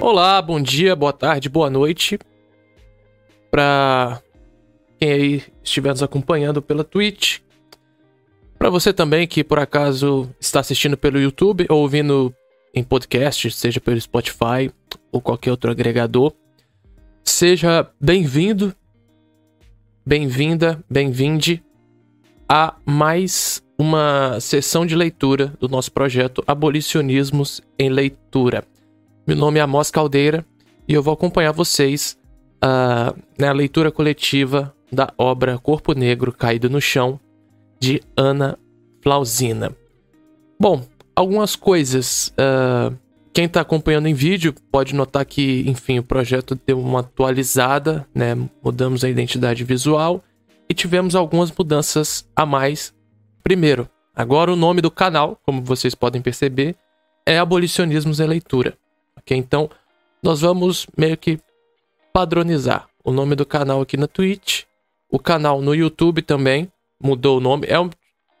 Olá, bom dia, boa tarde, boa noite. Para quem aí estiver nos acompanhando pela Twitch. Para você também que por acaso está assistindo pelo YouTube ou ouvindo em podcast, seja pelo Spotify ou qualquer outro agregador, seja bem-vindo, bem-vinda, bem-vinde a mais uma sessão de leitura do nosso projeto Abolicionismos em Leitura. Meu nome é Amos Caldeira e eu vou acompanhar vocês uh, na leitura coletiva da obra Corpo Negro Caído no Chão, de Ana Flausina. Bom, algumas coisas. Uh, quem está acompanhando em vídeo pode notar que, enfim, o projeto deu uma atualizada, né? Mudamos a identidade visual e tivemos algumas mudanças a mais. Primeiro, agora o nome do canal, como vocês podem perceber, é Abolicionismos em Leitura. Então, nós vamos meio que padronizar o nome do canal aqui na Twitch, o canal no YouTube também mudou o nome, é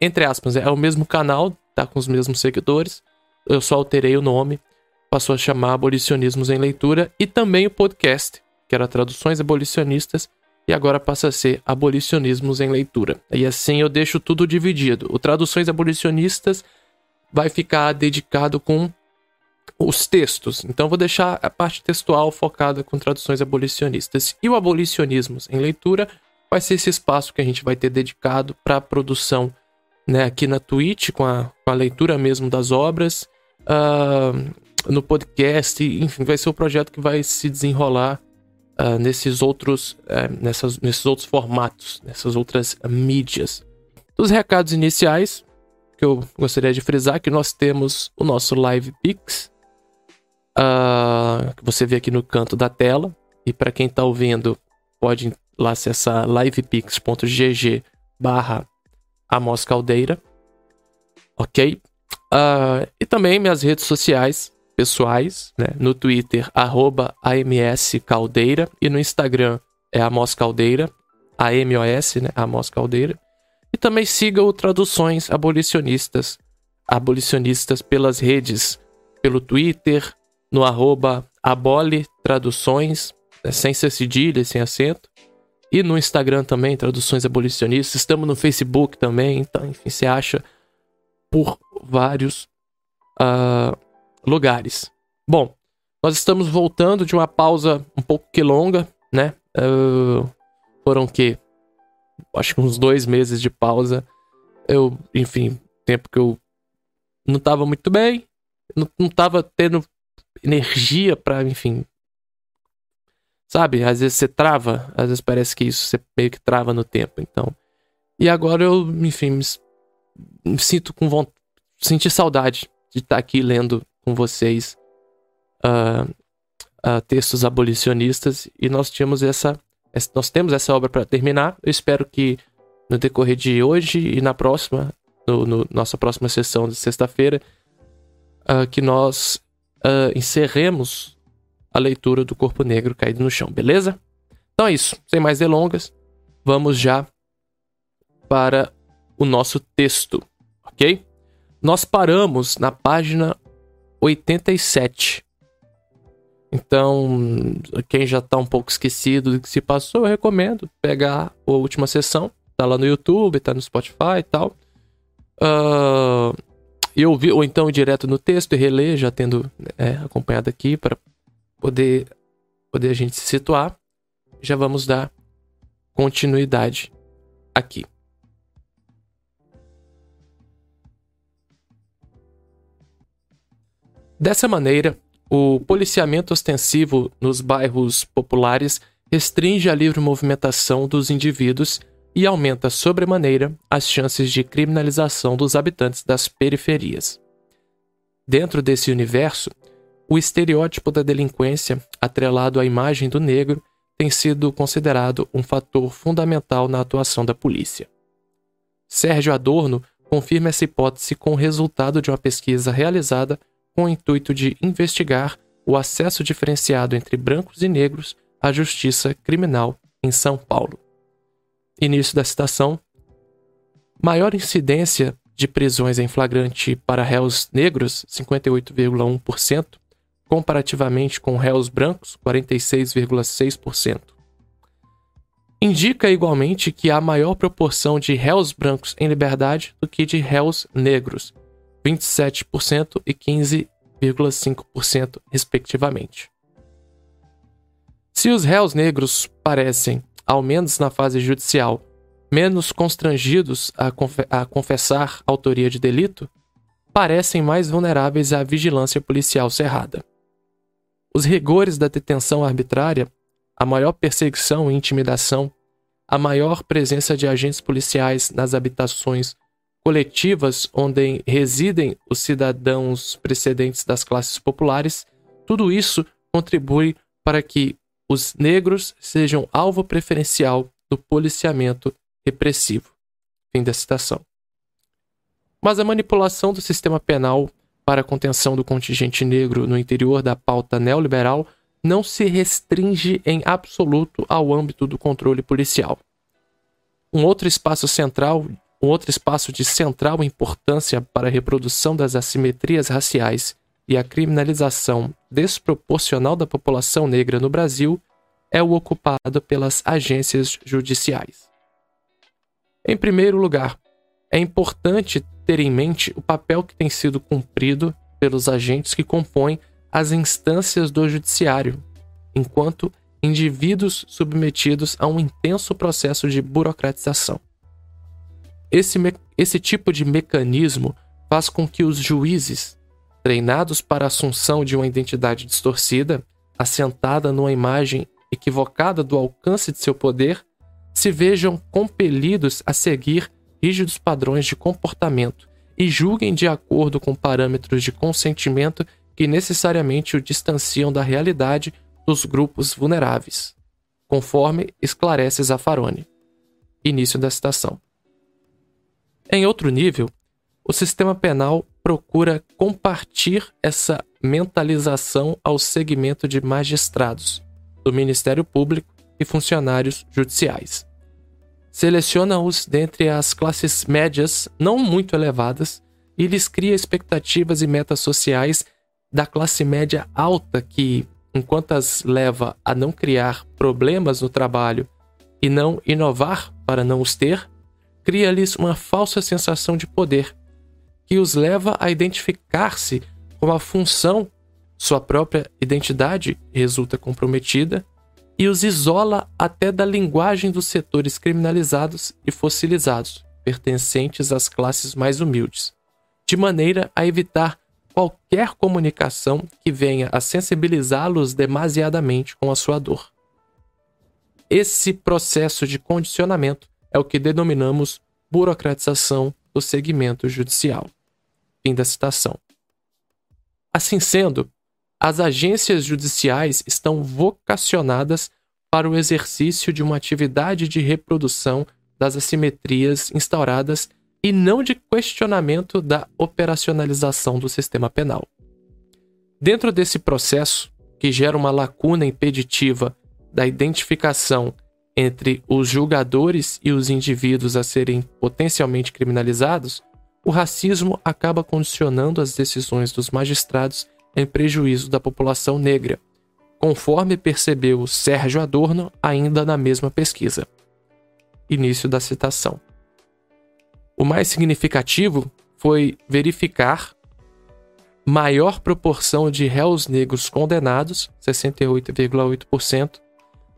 entre aspas, é o mesmo canal, tá com os mesmos seguidores. Eu só alterei o nome, passou a chamar Abolicionismos em Leitura e também o podcast, que era Traduções Abolicionistas, e agora passa a ser Abolicionismos em Leitura. E assim eu deixo tudo dividido. O Traduções Abolicionistas vai ficar dedicado com os textos. Então vou deixar a parte textual focada com traduções abolicionistas. E o abolicionismos em leitura vai ser esse espaço que a gente vai ter dedicado para a produção né, aqui na Twitch, com a, com a leitura mesmo das obras, uh, no podcast, enfim, vai ser o projeto que vai se desenrolar uh, nesses, outros, uh, nessas, nesses outros formatos, nessas outras mídias. Dos recados iniciais, que eu gostaria de frisar, que nós temos o nosso Live Pix, uh, que você vê aqui no canto da tela. E para quem está ouvindo, pode lá acessar livepix.gg barra Amos Caldeira. Ok? Uh, e também minhas redes sociais pessoais, né? No Twitter, arroba AMS Caldeira. E no Instagram é Amos Caldeira. A-M-O-S, né? Amos Caldeira. E também siga o Traduções Abolicionistas. Abolicionistas pelas redes, pelo Twitter, no arroba abole traduções, né, sem ser cedilha, sem acento. E no Instagram também, Traduções Abolicionistas. Estamos no Facebook também, então, enfim, você acha por vários uh, lugares. Bom, nós estamos voltando de uma pausa um pouco que longa, né? Uh, foram que acho que uns dois meses de pausa. Eu, enfim, tempo que eu não tava muito bem, não, não tava tendo energia para, enfim. Sabe? Às vezes você trava, às vezes parece que isso você meio que trava no tempo, então. E agora eu, enfim, me, me sinto com vontade, senti saudade de estar tá aqui lendo com vocês uh, uh, textos abolicionistas e nós tínhamos essa, nós temos essa obra para terminar. Eu espero que no decorrer de hoje e na próxima, no, no nossa próxima sessão de sexta-feira, uh, que nós uh, encerremos a leitura do Corpo Negro caído no chão, beleza? Então é isso, sem mais delongas, vamos já para o nosso texto, ok? Nós paramos na página 87. Então, quem já está um pouco esquecido do que se passou, eu recomendo pegar a última sessão. Tá lá no YouTube, tá no Spotify e tal. Uh, e ouvir, ou então direto no texto e reler, já tendo é, acompanhado aqui, para poder, poder a gente se situar. Já vamos dar continuidade aqui. Dessa maneira, o policiamento ostensivo nos bairros populares restringe a livre movimentação dos indivíduos e aumenta sobremaneira as chances de criminalização dos habitantes das periferias. Dentro desse universo, o estereótipo da delinquência, atrelado à imagem do negro, tem sido considerado um fator fundamental na atuação da polícia. Sérgio Adorno confirma essa hipótese com o resultado de uma pesquisa realizada com o intuito de investigar o acesso diferenciado entre brancos e negros à justiça criminal em São Paulo. Início da citação. Maior incidência de prisões em flagrante para réus negros, 58,1%, comparativamente com réus brancos, 46,6%. Indica igualmente que há maior proporção de réus brancos em liberdade do que de réus negros, 27% e 15,5%, respectivamente. Se os réus negros parecem, ao menos na fase judicial, menos constrangidos a, a confessar autoria de delito, parecem mais vulneráveis à vigilância policial cerrada. Os rigores da detenção arbitrária, a maior perseguição e intimidação, a maior presença de agentes policiais nas habitações coletivas onde residem os cidadãos precedentes das classes populares, tudo isso contribui para que os negros sejam alvo preferencial do policiamento repressivo. Fim da citação. Mas a manipulação do sistema penal para a contenção do contingente negro no interior da pauta neoliberal não se restringe em absoluto ao âmbito do controle policial. Um outro espaço central, um outro espaço de central importância para a reprodução das assimetrias raciais e a criminalização desproporcional da população negra no Brasil é o ocupado pelas agências judiciais. Em primeiro lugar, é importante ter em mente o papel que tem sido cumprido pelos agentes que compõem as instâncias do judiciário, enquanto indivíduos submetidos a um intenso processo de burocratização. Esse, esse tipo de mecanismo faz com que os juízes, treinados para a assunção de uma identidade distorcida, assentada numa imagem equivocada do alcance de seu poder, se vejam compelidos a seguir rígidos padrões de comportamento e julguem de acordo com parâmetros de consentimento que necessariamente o distanciam da realidade dos grupos vulneráveis, conforme esclarece Zaffaroni. Início da citação. Em outro nível, o sistema penal procura compartir essa mentalização ao segmento de magistrados, do Ministério Público e funcionários judiciais. Seleciona-os dentre as classes médias não muito elevadas e lhes cria expectativas e metas sociais da classe média alta que, enquanto as leva a não criar problemas no trabalho e não inovar para não os ter, cria-lhes uma falsa sensação de poder, que os leva a identificar-se com a função, sua própria identidade resulta comprometida e os isola até da linguagem dos setores criminalizados e fossilizados, pertencentes às classes mais humildes, de maneira a evitar qualquer comunicação que venha a sensibilizá-los demasiadamente com a sua dor. Esse processo de condicionamento é o que denominamos burocratização do segmento judicial. Fim da citação. Assim sendo, as agências judiciais estão vocacionadas para o exercício de uma atividade de reprodução das assimetrias instauradas e não de questionamento da operacionalização do sistema penal. Dentro desse processo, que gera uma lacuna impeditiva da identificação entre os julgadores e os indivíduos a serem potencialmente criminalizados, o racismo acaba condicionando as decisões dos magistrados em prejuízo da população negra, conforme percebeu Sérgio Adorno ainda na mesma pesquisa. Início da citação. O mais significativo foi verificar maior proporção de réus negros condenados, 68,8%,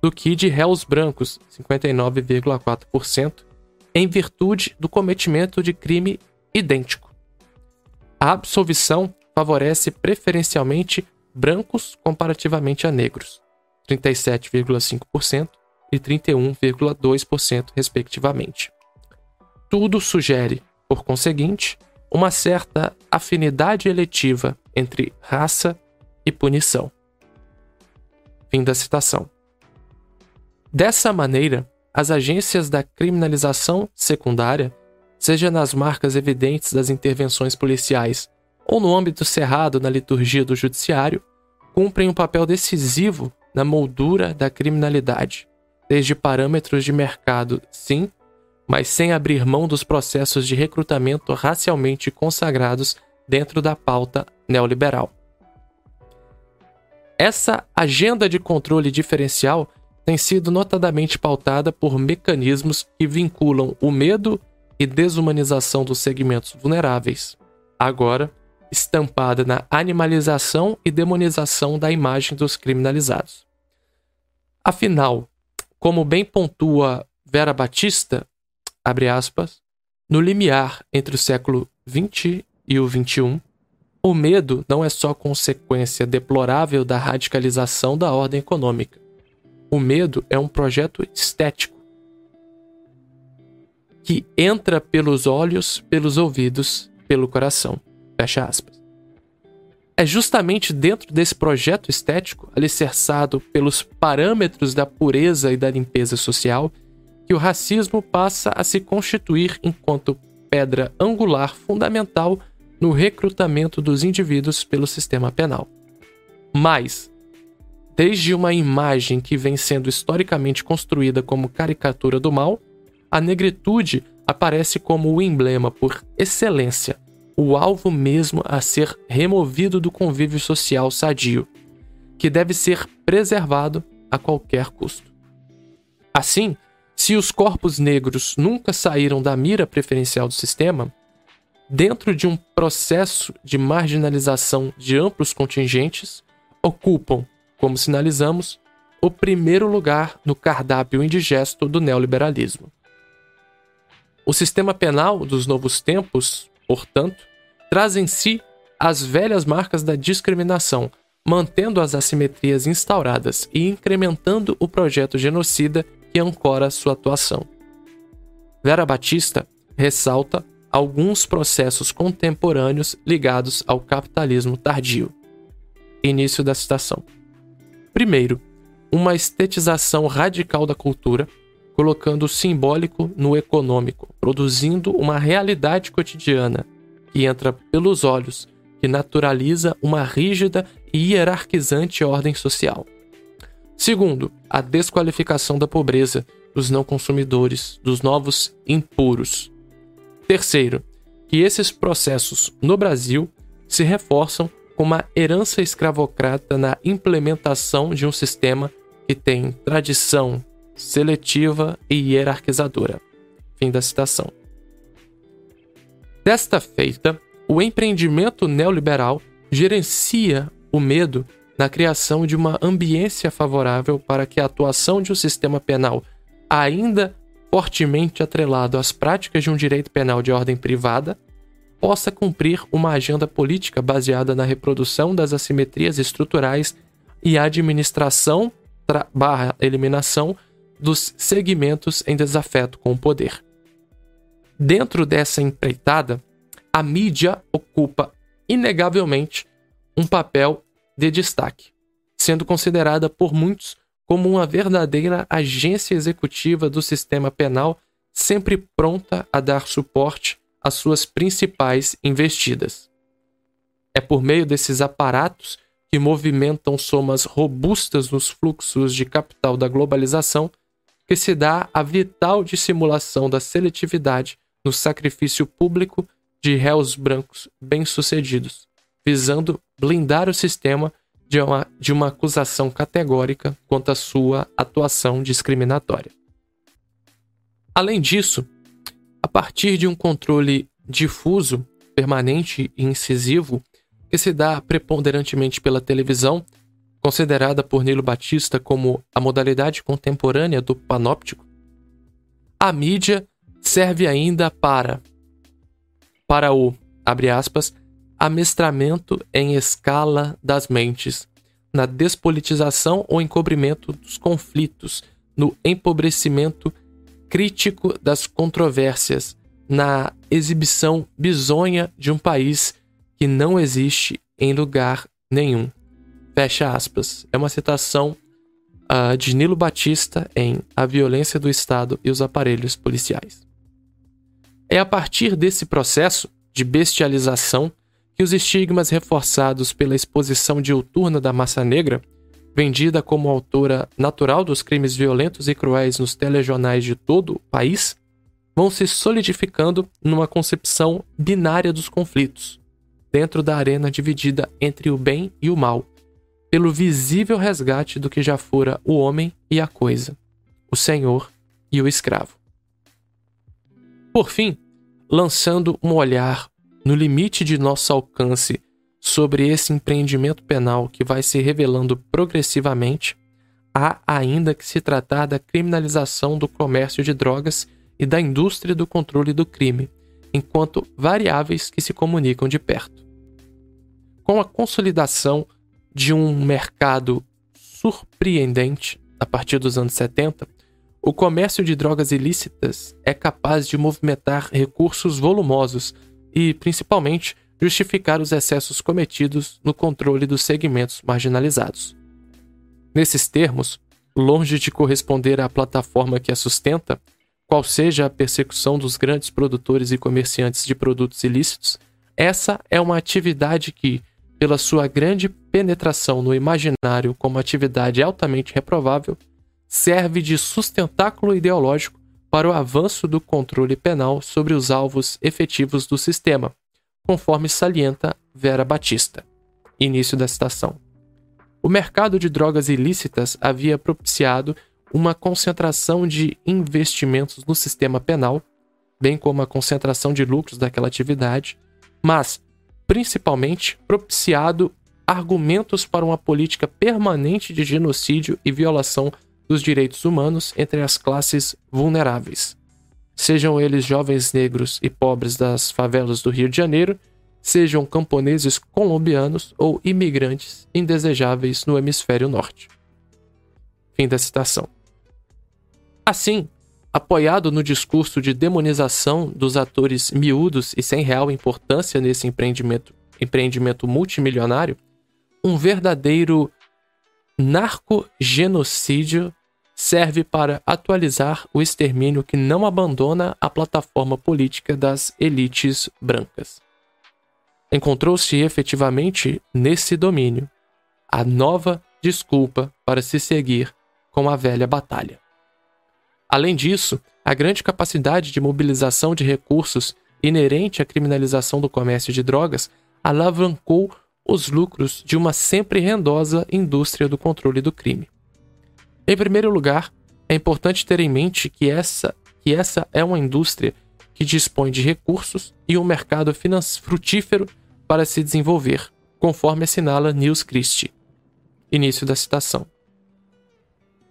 do que de réus brancos, 59,4%, em virtude do cometimento de crime idêntico. A absolvição favorece preferencialmente brancos comparativamente a negros, 37,5% e 31,2%, respectivamente. Tudo sugere, por conseguinte, uma certa afinidade eletiva entre raça e punição. Fim da citação. Dessa maneira, as agências da criminalização secundária, seja nas marcas evidentes das intervenções policiais ou no âmbito cerrado na liturgia do judiciário, cumprem um papel decisivo na moldura da criminalidade, desde parâmetros de mercado, sim, mas sem abrir mão dos processos de recrutamento racialmente consagrados dentro da pauta neoliberal. Essa agenda de controle diferencial tem sido notadamente pautada por mecanismos que vinculam o medo e desumanização dos segmentos vulneráveis, agora estampada na animalização e demonização da imagem dos criminalizados. Afinal, como bem pontua Vera Batista, aspas, no limiar entre o século XX e o XXI, o medo não é só consequência deplorável da radicalização da ordem econômica. O medo é um projeto estético que entra pelos olhos, pelos ouvidos, pelo coração. Fecha aspas. É justamente dentro desse projeto estético, alicerçado pelos parâmetros da pureza e da limpeza social, que o racismo passa a se constituir enquanto pedra angular fundamental no recrutamento dos indivíduos pelo sistema penal. Mas, desde uma imagem que vem sendo historicamente construída como caricatura do mal, a negritude aparece como o emblema por excelência, o alvo mesmo a ser removido do convívio social sadio, que deve ser preservado a qualquer custo. Assim, se os corpos negros nunca saíram da mira preferencial do sistema, dentro de um processo de marginalização de amplos contingentes, ocupam, como sinalizamos, o primeiro lugar no cardápio indigesto do neoliberalismo. O sistema penal dos novos tempos, portanto, traz em si as velhas marcas da discriminação, mantendo as assimetrias instauradas e incrementando o projeto genocida que ancora sua atuação. Vera Batista ressalta alguns processos contemporâneos ligados ao capitalismo tardio. Início da citação. Primeiro, uma estetização radical da cultura, colocando o simbólico no econômico, produzindo uma realidade cotidiana que entra pelos olhos, que naturaliza uma rígida e hierarquizante ordem social. Segundo, a desqualificação da pobreza, dos não consumidores, dos novos impuros, Terceiro, que esses processos no Brasil se reforçam com uma herança escravocrata na implementação de um sistema que tem tradição seletiva e hierarquizadora. Fim da citação. Desta feita, o empreendimento neoliberal gerencia o medo na criação de uma ambiência favorável para que a atuação de um sistema penal ainda fortemente atrelado às práticas de um direito penal de ordem privada, possa cumprir uma agenda política baseada na reprodução das assimetrias estruturais e administração barra eliminação dos segmentos em desafeto com o poder. Dentro dessa empreitada, a mídia ocupa inegavelmente um papel de destaque, sendo considerada por muitos como uma verdadeira agência executiva do sistema penal, sempre pronta a dar suporte às suas principais investidas. É por meio desses aparatos que movimentam somas robustas nos fluxos de capital da globalização que se dá a vital dissimulação da seletividade no sacrifício público de réus brancos bem-sucedidos, visando blindar o sistema de uma, de uma acusação categórica quanto à sua atuação discriminatória. Além disso, a partir de um controle difuso, permanente e incisivo, que se dá preponderantemente pela televisão, considerada por Nilo Batista como a modalidade contemporânea do panóptico, a mídia serve ainda para para o, abre aspas, amestramento em escala das mentes, na despolitização ou encobrimento dos conflitos, no empobrecimento crítico das controvérsias, na exibição bizonha de um país que não existe em lugar nenhum. Fecha aspas. É uma citação uh, de Nilo Batista em A Violência do Estado e os Aparelhos Policiais. É a partir desse processo de bestialização que os estigmas reforçados pela exposição diuturna da massa negra, vendida como autora natural dos crimes violentos e cruéis nos telejornais de todo o país, vão se solidificando numa concepção binária dos conflitos, dentro da arena dividida entre o bem e o mal, pelo visível resgate do que já fora o homem e a coisa, o senhor e o escravo. Por fim, lançando um olhar no limite de nosso alcance sobre esse empreendimento penal que vai se revelando progressivamente, há ainda que se tratar da criminalização do comércio de drogas e da indústria do controle do crime, enquanto variáveis que se comunicam de perto. Com a consolidação de um mercado surpreendente a partir dos anos 70, o comércio de drogas ilícitas é capaz de movimentar recursos volumosos e, principalmente, justificar os excessos cometidos no controle dos segmentos marginalizados. Nesses termos, longe de corresponder à plataforma que a sustenta, qual seja a persecução dos grandes produtores e comerciantes de produtos ilícitos, essa é uma atividade que, pela sua grande penetração no imaginário como atividade altamente reprovável, serve de sustentáculo ideológico para o avanço do controle penal sobre os alvos efetivos do sistema, conforme salienta Vera Batista. Início da citação. O mercado de drogas ilícitas havia propiciado uma concentração de investimentos no sistema penal, bem como a concentração de lucros daquela atividade, mas, principalmente, propiciado argumentos para uma política permanente de genocídio e violação dos direitos humanos entre as classes vulneráveis sejam eles jovens negros e pobres das favelas do Rio de Janeiro, sejam camponeses colombianos ou imigrantes indesejáveis no hemisfério norte. Fim da citação. Assim, apoiado no discurso de demonização dos atores miúdos e sem real importância nesse empreendimento, empreendimento multimilionário, um verdadeiro narcogenocídio serve para atualizar o extermínio que não abandona a plataforma política das elites brancas. Encontrou-se efetivamente nesse domínio a nova desculpa para se seguir com a velha batalha. Além disso, a grande capacidade de mobilização de recursos inerente à criminalização do comércio de drogas alavancou os lucros de uma sempre rendosa indústria do controle do crime. Em primeiro lugar, é importante ter em mente que essa, que essa é uma indústria que dispõe de recursos e um mercado frutífero para se desenvolver, conforme assinala News Christie. Início da citação.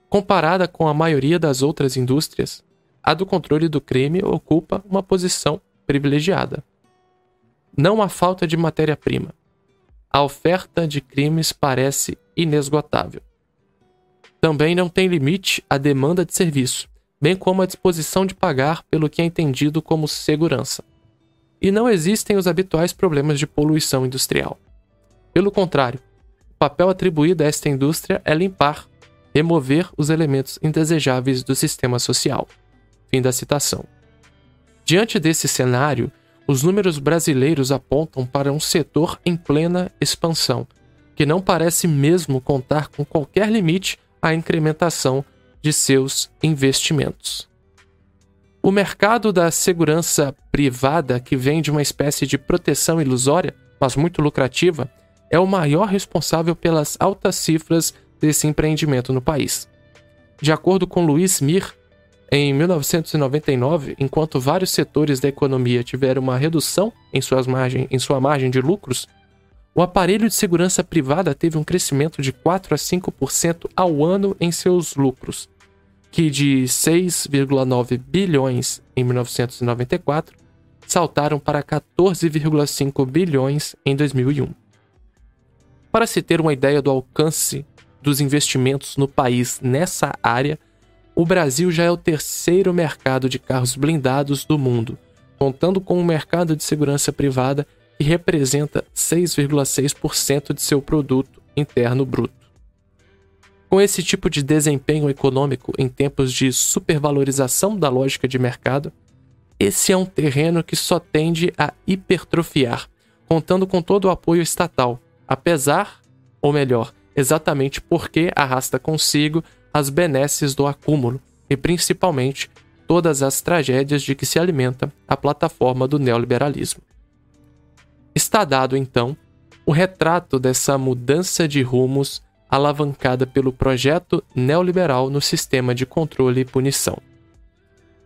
Comparada com a maioria das outras indústrias, a do controle do crime ocupa uma posição privilegiada. Não há falta de matéria-prima. A oferta de crimes parece inesgotável. Também não tem limite a demanda de serviço, bem como a disposição de pagar pelo que é entendido como segurança. E não existem os habituais problemas de poluição industrial. Pelo contrário, o papel atribuído a esta indústria é limpar, remover os elementos indesejáveis do sistema social. Fim da citação. Diante desse cenário, os números brasileiros apontam para um setor em plena expansão, que não parece mesmo contar com qualquer limite a incrementação de seus investimentos. O mercado da segurança privada, que vem de uma espécie de proteção ilusória, mas muito lucrativa, é o maior responsável pelas altas cifras desse empreendimento no país. De acordo com Luiz Mir, em 1999, enquanto vários setores da economia tiveram uma redução em, suas margem, em sua margem de lucros, o aparelho de segurança privada teve um crescimento de 4 a 5% ao ano em seus lucros, que de 6,9 bilhões em 1994 saltaram para 14,5 bilhões em 2001. Para se ter uma ideia do alcance dos investimentos no país nessa área, o Brasil já é o terceiro mercado de carros blindados do mundo, contando com o um mercado de segurança privada e representa 6,6% de seu produto interno bruto. Com esse tipo de desempenho econômico em tempos de supervalorização da lógica de mercado, esse é um terreno que só tende a hipertrofiar, contando com todo o apoio estatal, apesar, ou melhor, exatamente porque arrasta consigo as benesses do acúmulo e principalmente todas as tragédias de que se alimenta a plataforma do neoliberalismo. Está dado, então, o retrato dessa mudança de rumos alavancada pelo projeto neoliberal no sistema de controle e punição.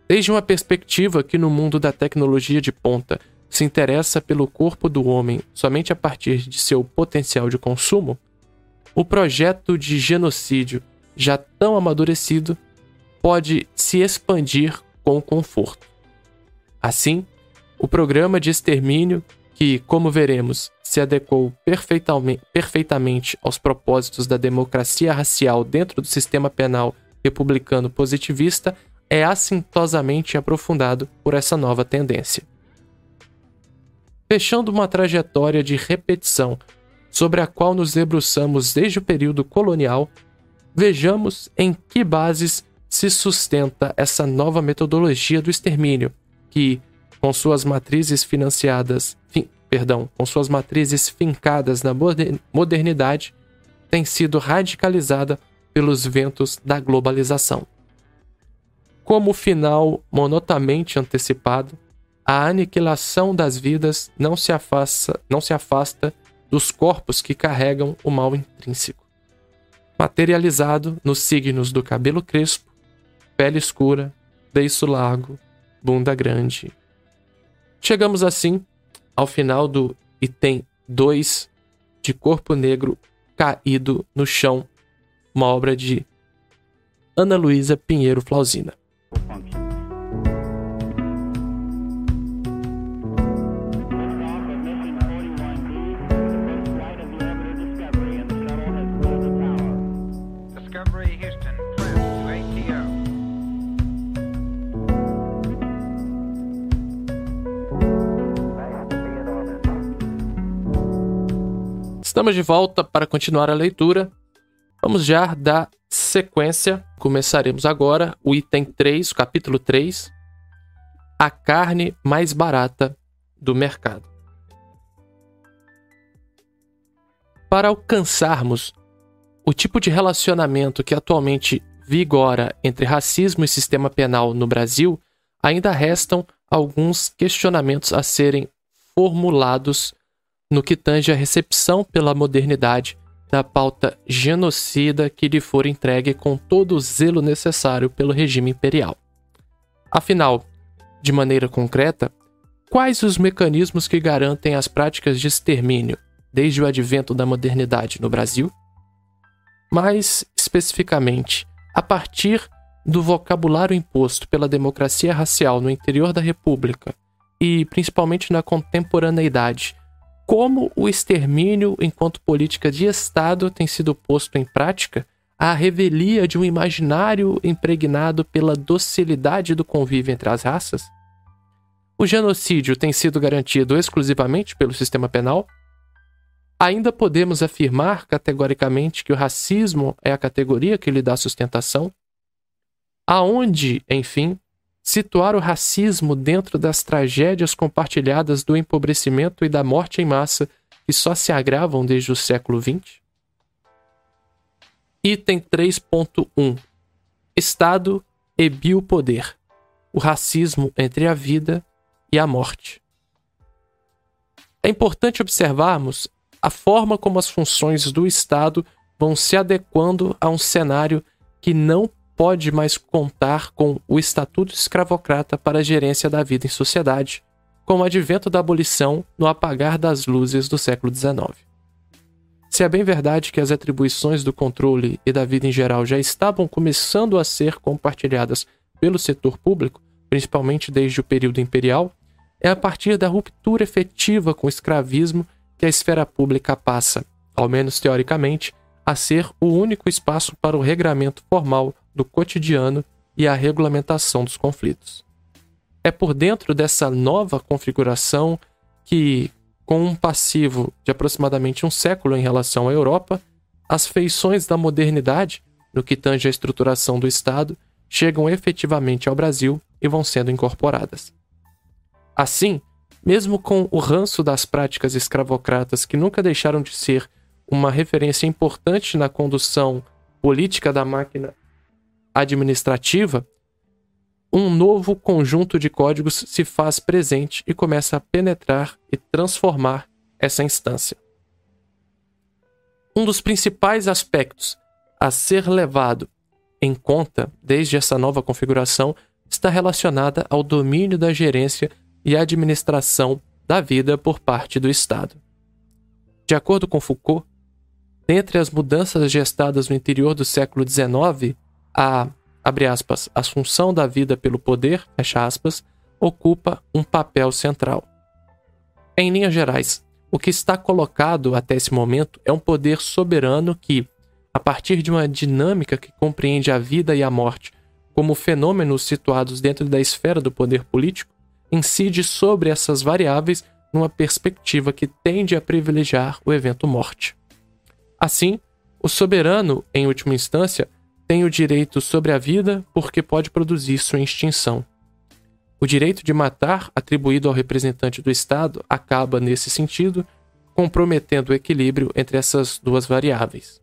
Desde uma perspectiva que no mundo da tecnologia de ponta se interessa pelo corpo do homem somente a partir de seu potencial de consumo, o projeto de genocídio, já tão amadurecido, pode se expandir com conforto. Assim, o programa de extermínio, que, como veremos, se adequou perfeitamente aos propósitos da democracia racial dentro do sistema penal republicano positivista, é assintosamente aprofundado por essa nova tendência. Fechando uma trajetória de repetição sobre a qual nos debruçamos desde o período colonial, vejamos em que bases se sustenta essa nova metodologia do extermínio, que, com suas matrizes financiadas, fin, perdão, com suas matrizes fincadas na modernidade, tem sido radicalizada pelos ventos da globalização. Como final monotamente antecipado, a aniquilação das vidas não se afasta, não se afasta dos corpos que carregam o mal intrínseco. Materializado nos signos do cabelo crespo, pele escura, beiço largo, bunda grande. Chegamos assim ao final do item 2 de Corpo Negro Caído no Chão, uma obra de Ana Luísa Pinheiro Flausina. Estamos de volta para continuar a leitura. Vamos já dar sequência. Começaremos agora o item 3, o capítulo 3, a carne mais barata do mercado. Para alcançarmos o tipo de relacionamento que atualmente vigora entre racismo e sistema penal no Brasil, ainda restam alguns questionamentos a serem formulados no que tange a recepção pela modernidade da pauta genocida que lhe for entregue com todo o zelo necessário pelo regime imperial. Afinal, de maneira concreta, quais os mecanismos que garantem as práticas de extermínio desde o advento da modernidade no Brasil? Mais especificamente, a partir do vocabulário imposto pela democracia racial no interior da República e principalmente na contemporaneidade como o extermínio enquanto política de Estado tem sido posto em prática à revelia de um imaginário impregnado pela docilidade do convívio entre as raças? O genocídio tem sido garantido exclusivamente pelo sistema penal? Ainda podemos afirmar categoricamente que o racismo é a categoria que lhe dá sustentação? Aonde, enfim, situar o racismo dentro das tragédias compartilhadas do empobrecimento e da morte em massa que só se agravam desde o século XX? Item 3.1 Estado e biopoder o racismo entre a vida e a morte. É importante observarmos a forma como as funções do Estado vão se adequando a um cenário que não pode mais contar com o estatuto escravocrata para a gerência da vida em sociedade, com o advento da abolição no apagar das luzes do século XIX. Se é bem verdade que as atribuições do controle e da vida em geral já estavam começando a ser compartilhadas pelo setor público, principalmente desde o período imperial, é a partir da ruptura efetiva com o escravismo que a esfera pública passa, ao menos teoricamente, a ser o único espaço para o regramento formal do cotidiano e a regulamentação dos conflitos. É por dentro dessa nova configuração que, com um passivo de aproximadamente um século em relação à Europa, as feições da modernidade, no que tange à estruturação do Estado, chegam efetivamente ao Brasil e vão sendo incorporadas. Assim, mesmo com o ranço das práticas escravocratas que nunca deixaram de ser uma referência importante na condução política da máquina administrativa, um novo conjunto de códigos se faz presente e começa a penetrar e transformar essa instância. Um dos principais aspectos a ser levado em conta desde essa nova configuração está relacionada ao domínio da gerência e administração da vida por parte do Estado. De acordo com Foucault, dentre as mudanças gestadas no interior do século XIX, a, abre aspas, assunção da vida pelo poder, fecha aspas, ocupa um papel central. Em linhas gerais, o que está colocado até esse momento é um poder soberano que, a partir de uma dinâmica que compreende a vida e a morte como fenômenos situados dentro da esfera do poder político, incide sobre essas variáveis numa perspectiva que tende a privilegiar o evento morte. Assim, o soberano, em última instância, tem o direito sobre a vida porque pode produzir sua extinção. O direito de matar, atribuído ao representante do Estado, acaba, nesse sentido, comprometendo o equilíbrio entre essas duas variáveis.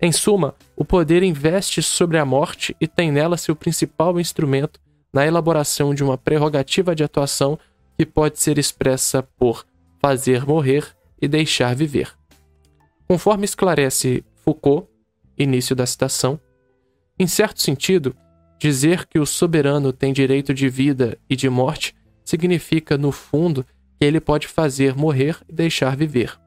Em suma, o poder investe sobre a morte e tem nela seu principal instrumento na elaboração de uma prerrogativa de atuação que pode ser expressa por fazer morrer e deixar viver. Conforme esclarece Foucault, início da citação, em certo sentido, dizer que o soberano tem direito de vida e de morte significa, no fundo, que ele pode fazer morrer e deixar viver.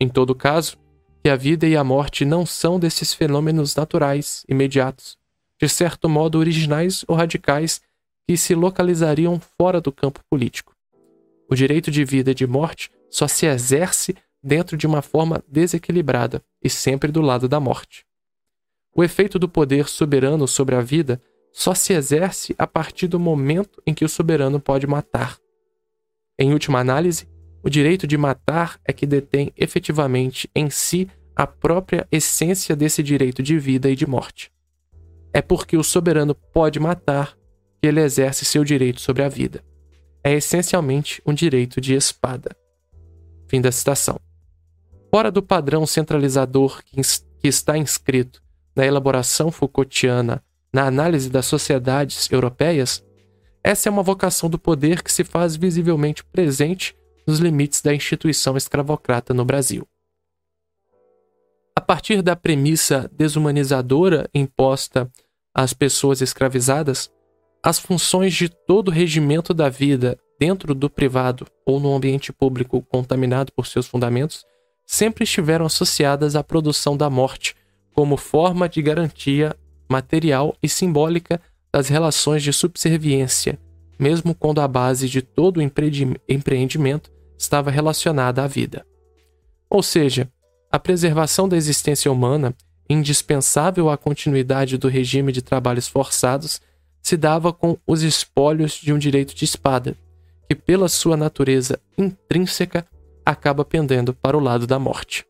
Em todo caso, que a vida e a morte não são desses fenômenos naturais, imediatos, de certo modo originais ou radicais, que se localizariam fora do campo político. O direito de vida e de morte só se exerce dentro de uma forma desequilibrada e sempre do lado da morte. O efeito do poder soberano sobre a vida só se exerce a partir do momento em que o soberano pode matar. Em última análise, o direito de matar é que detém efetivamente em si a própria essência desse direito de vida e de morte. É porque o soberano pode matar que ele exerce seu direito sobre a vida. É essencialmente um direito de espada. Fim da citação. Fora do padrão centralizador que, está inscrito na elaboração Foucaultiana na análise das sociedades europeias, essa é uma vocação do poder que se faz visivelmente presente nos limites da instituição escravocrata no Brasil. A partir da premissa desumanizadora imposta às pessoas escravizadas, as funções de todo regimento da vida dentro do privado ou no ambiente público contaminado por seus fundamentos sempre estiveram associadas à produção da morte como forma de garantia material e simbólica das relações de subserviência, mesmo quando a base de todo o empreendimento estava relacionada à vida. Ou seja, a preservação da existência humana, indispensável à continuidade do regime de trabalhos forçados, se dava com os espólios de um direito de espada, que, pela sua natureza intrínseca, acaba pendendo para o lado da morte.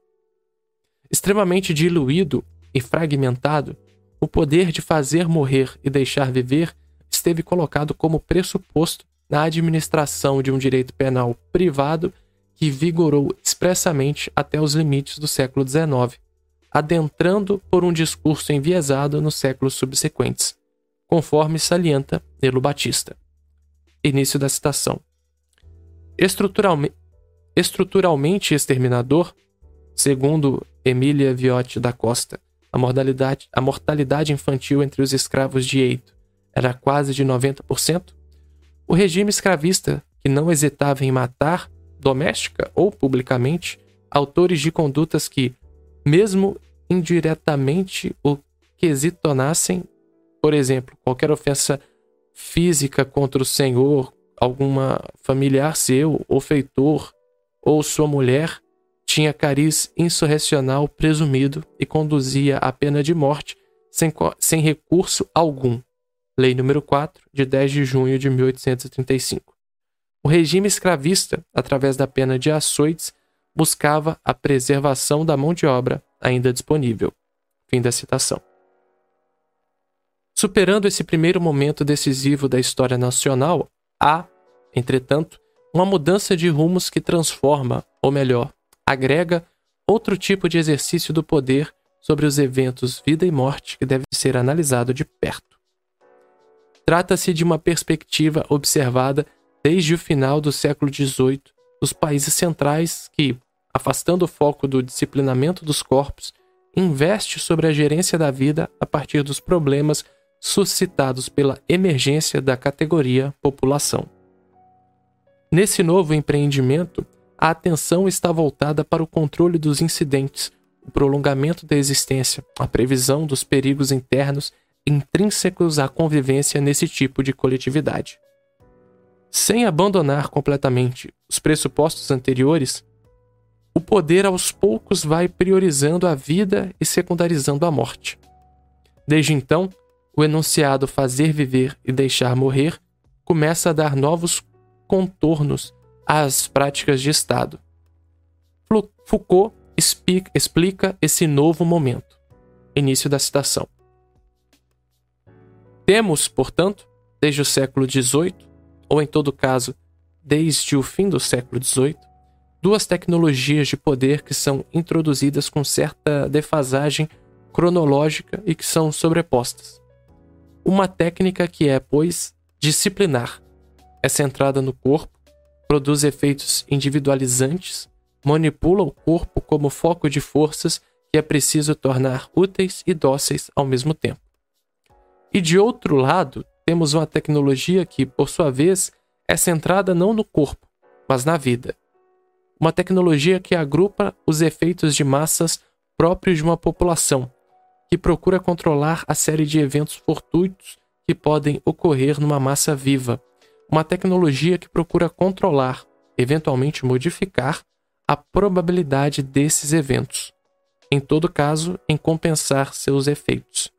Extremamente diluído e fragmentado, o poder de fazer morrer e deixar viver esteve colocado como pressuposto na administração de um direito penal privado que vigorou expressamente até os limites do século XIX, adentrando por um discurso enviesado nos séculos subsequentes, conforme salienta Nelo Batista. Início da citação. Estruturalme estruturalmente exterminador, segundo Emília Viotti da Costa, a mortalidade, a mortalidade infantil entre os escravos de Eito era quase de 90%, o regime escravista, que não hesitava em matar, doméstica ou publicamente, autores de condutas que, mesmo indiretamente, o quesitonassem, por exemplo, qualquer ofensa física contra o senhor, alguma familiar seu, ou feitor, ou sua mulher, tinha cariz insurrecional presumido e conduzia à pena de morte sem, sem recurso algum. Lei nº 4, de 10 de junho de 1835. O regime escravista, através da pena de açoites, buscava a preservação da mão de obra ainda disponível. Fim da citação. Superando esse primeiro momento decisivo da história nacional, há, entretanto, uma mudança de rumos que transforma, ou melhor, agrega outro tipo de exercício do poder sobre os eventos vida e morte que deve ser analisado de perto. Trata-se de uma perspectiva observada desde o final do século XVIII dos países centrais que, afastando o foco do disciplinamento dos corpos, investe sobre a gerência da vida a partir dos problemas suscitados pela emergência da categoria população. Nesse novo empreendimento, a atenção está voltada para o controle dos incidentes, o prolongamento da existência, a previsão dos perigos internos intrínsecos à convivência nesse tipo de coletividade. Sem abandonar completamente os pressupostos anteriores, o poder aos poucos vai priorizando a vida e secundarizando a morte. Desde então, o enunciado fazer viver e deixar morrer começa a dar novos contornos às práticas de Estado. Foucault explica esse novo momento. Início da citação. Temos, portanto, desde o século XVIII, ou em todo caso, desde o fim do século XVIII, duas tecnologias de poder que são introduzidas com certa defasagem cronológica e que são sobrepostas. Uma técnica que é, pois, disciplinar, é centrada no corpo, produz efeitos individualizantes, manipula o corpo como foco de forças que é preciso tornar úteis e dóceis ao mesmo tempo. E de outro lado, temos uma tecnologia que, por sua vez, é centrada não no corpo, mas na vida. Uma tecnologia que agrupa os efeitos de massas próprios de uma população, que procura controlar a série de eventos fortuitos que podem ocorrer numa massa viva. Uma tecnologia que procura controlar, eventualmente modificar, a probabilidade desses eventos. Em todo caso, em compensar seus efeitos.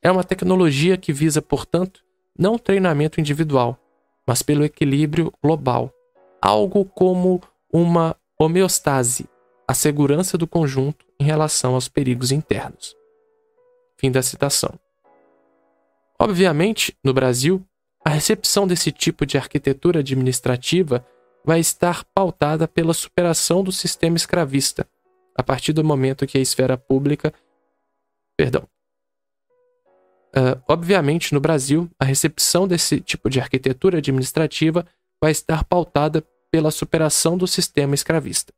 É uma tecnologia que visa, portanto, não treinamento individual, mas pelo equilíbrio global, algo como uma homeostase, a segurança do conjunto em relação aos perigos internos. Fim da citação. Obviamente, no Brasil, a recepção desse tipo de arquitetura administrativa vai estar pautada pela superação do sistema escravista, a partir do momento que a esfera pública, perdão. Uh, obviamente, no Brasil, a recepção desse tipo de arquitetura administrativa vai estar pautada pela superação do sistema escravista.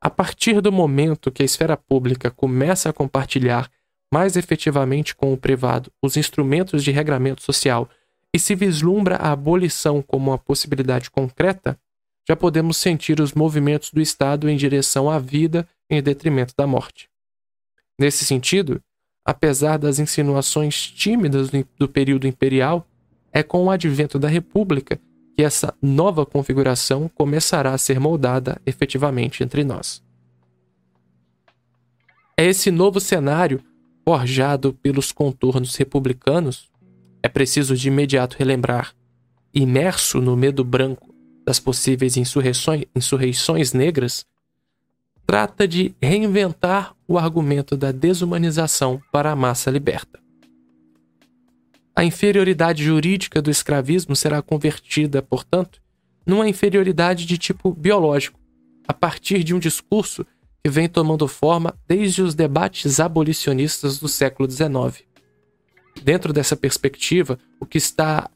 A partir do momento que a esfera pública começa a compartilhar mais efetivamente com o privado os instrumentos de regramento social e se vislumbra a abolição como uma possibilidade concreta, já podemos sentir os movimentos do Estado em direção à vida em detrimento da morte. Nesse sentido, apesar das insinuações tímidas do período imperial, é com o advento da República que essa nova configuração começará a ser moldada efetivamente entre nós. É esse novo cenário forjado pelos contornos republicanos, é preciso de imediato relembrar, imerso no medo branco das possíveis insurreições, insurreições negras, trata de reinventar o argumento da desumanização para a massa liberta. A inferioridade jurídica do escravismo será convertida, portanto, numa inferioridade de tipo biológico, a partir de um discurso que vem tomando forma desde os debates abolicionistas do século XIX. Dentro dessa perspectiva, o que está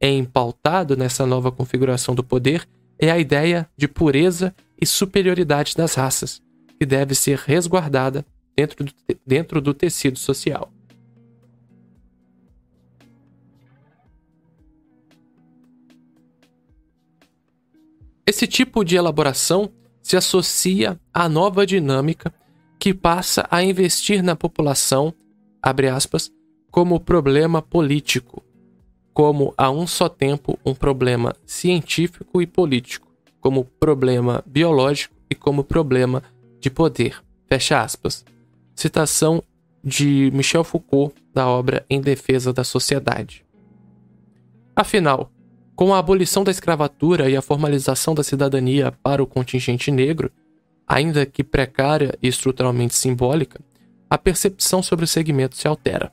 empautado nessa nova configuração do poder é a ideia de pureza e superioridade das raças, que deve ser resguardada dentro do, dentro do tecido social. Esse tipo de elaboração se associa à nova dinâmica que passa a investir na população, aspas, como problema político, como a um só tempo um problema científico e político, como problema biológico e como problema de poder. Fecha aspas. Citação de Michel Foucault da obra Em Defesa da Sociedade. Afinal, com a abolição da escravatura e a formalização da cidadania para o contingente negro, ainda que precária e estruturalmente simbólica, a percepção sobre o segmento se altera.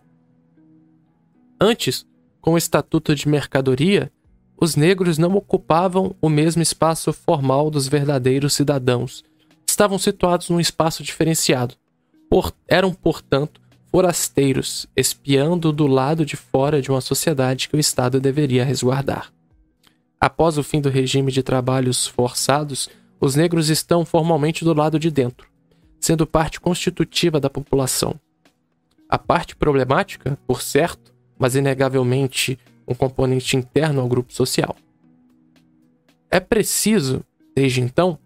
Antes, com o estatuto de mercadoria, os negros não ocupavam o mesmo espaço formal dos verdadeiros cidadãos. Estavam situados num espaço diferenciado. Por, eram, portanto, forasteiros, espiando do lado de fora de uma sociedade que o Estado deveria resguardar. Após o fim do regime de trabalhos forçados, os negros estão formalmente do lado de dentro, sendo parte constitutiva da população. A parte problemática, por certo, mas inegavelmente um componente interno ao grupo social. É preciso, desde então,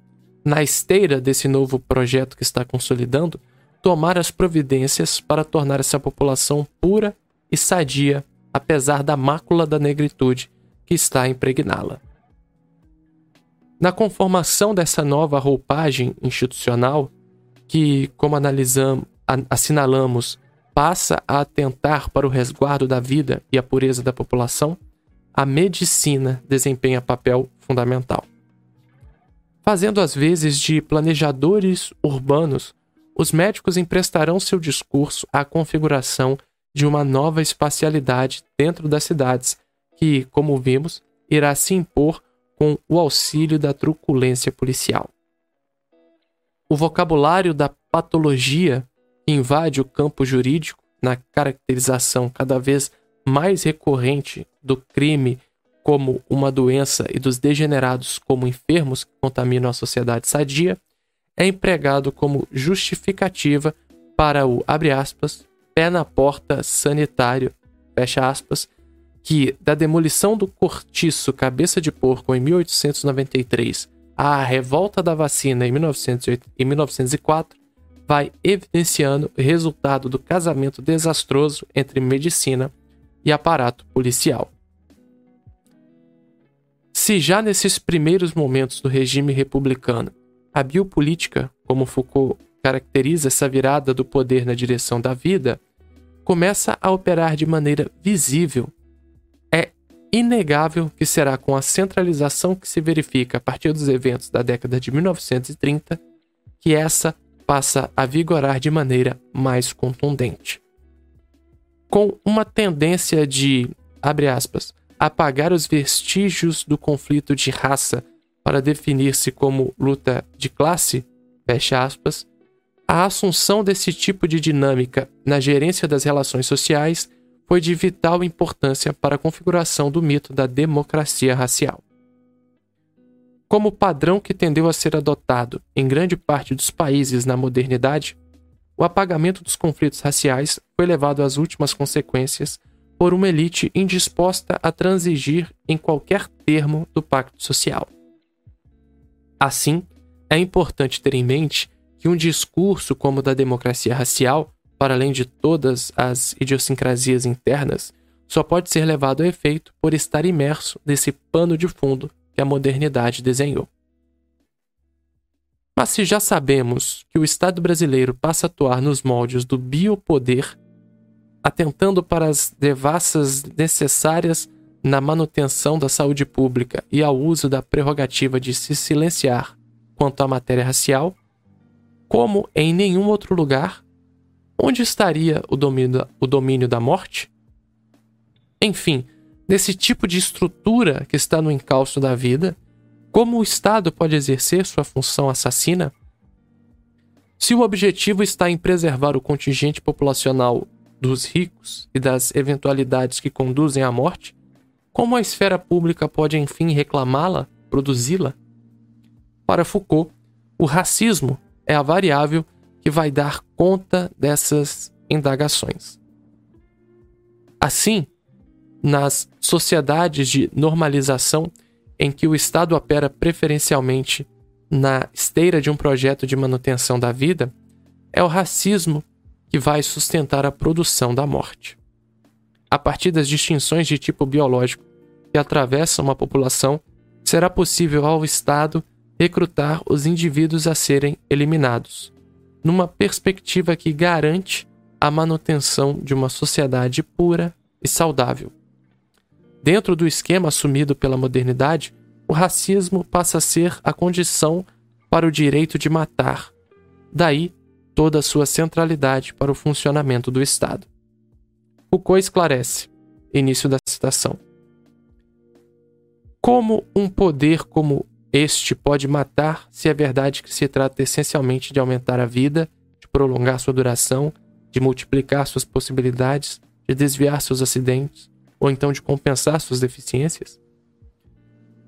na esteira desse novo projeto que está consolidando, tomar as providências para tornar essa população pura e sadia, apesar da mácula da negritude que está a impregná-la. Na conformação dessa nova roupagem institucional, que, como analisamos, assinalamos, passa a atentar para o resguardo da vida e a pureza da população, a medicina desempenha papel fundamental. Fazendo às vezes de planejadores urbanos, os médicos emprestarão seu discurso à configuração de uma nova espacialidade dentro das cidades, que, como vimos, irá se impor com o auxílio da truculência policial. O vocabulário da patologia invade o campo jurídico na caracterização cada vez mais recorrente do crime como uma doença e dos degenerados como enfermos que contaminam a sociedade sadia, é empregado como justificativa para o, abre aspas, pé na porta sanitário, fecha aspas, que, da demolição do cortiço Cabeça de Porco em 1893 à revolta da vacina em, 1904, vai evidenciando o resultado do casamento desastroso entre medicina e aparato policial. Se já nesses primeiros momentos do regime republicano a biopolítica, como Foucault caracteriza essa virada do poder na direção da vida, começa a operar de maneira visível inegável que será com a centralização que se verifica a partir dos eventos da década de 1930 que essa passa a vigorar de maneira mais contundente. Com uma tendência de, abre aspas, apagar os vestígios do conflito de raça para definir-se como luta de classe, fecha aspas, a assunção desse tipo de dinâmica na gerência das relações sociais foi de vital importância para a configuração do mito da democracia racial. Como padrão que tendeu a ser adotado em grande parte dos países na modernidade, o apagamento dos conflitos raciais foi levado às últimas consequências por uma elite indisposta a transigir em qualquer termo do pacto social. Assim, é importante ter em mente que um discurso como o da democracia racial para além de todas as idiosincrasias internas, só pode ser levado a efeito por estar imerso nesse pano de fundo que a modernidade desenhou. Mas se já sabemos que o Estado brasileiro passa a atuar nos moldes do biopoder, atentando para as devassas necessárias na manutenção da saúde pública e ao uso da prerrogativa de se silenciar quanto à matéria racial, como em nenhum outro lugar, onde estaria o domínio, o domínio da morte? Enfim, nesse tipo de estrutura que está no encalço da vida, como o Estado pode exercer sua função assassina? Se o objetivo está em preservar o contingente populacional dos ricos e das eventualidades que conduzem à morte, como a esfera pública pode enfim reclamá-la, produzi-la? Para Foucault, o racismo é a variável que vai dar conta dessas indagações. Assim, nas sociedades de normalização em que o Estado opera preferencialmente na esteira de um projeto de manutenção da vida, é o racismo que vai sustentar a produção da morte. A partir das distinções de tipo biológico que atravessam uma população, será possível ao Estado recrutar os indivíduos a serem eliminados, numa perspectiva que garante a manutenção de uma sociedade pura e saudável. Dentro do esquema assumido pela modernidade, o racismo passa a ser a condição para o direito de matar, daí toda a sua centralidade para o funcionamento do Estado. Foucault esclarece, início da citação. Como um poder como este pode matar se é verdade que se trata essencialmente de aumentar a vida, de prolongar sua duração, de multiplicar suas possibilidades, de desviar seus acidentes, ou então de compensar suas deficiências?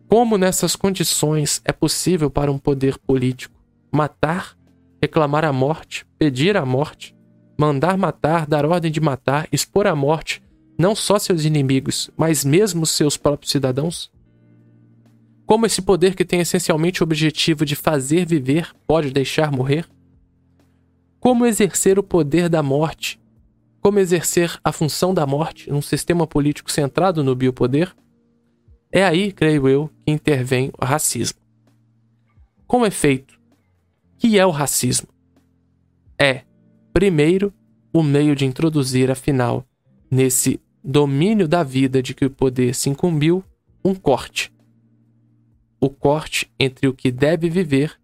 Como nessas condições é possível para um poder político matar, reclamar a morte, pedir a morte, mandar matar, dar ordem de matar, expor à morte não só seus inimigos, mas mesmo seus próprios cidadãos? Como esse poder que tem essencialmente o objetivo de fazer viver pode deixar morrer? Como exercer o poder da morte? Como exercer a função da morte num sistema político centrado no biopoder? É aí, creio eu, que intervém o racismo. Com efeito, que é o racismo? É, primeiro, o meio de introduzir, afinal, nesse domínio da vida de que o poder se incumbiu, um corte o corte entre o que deve viver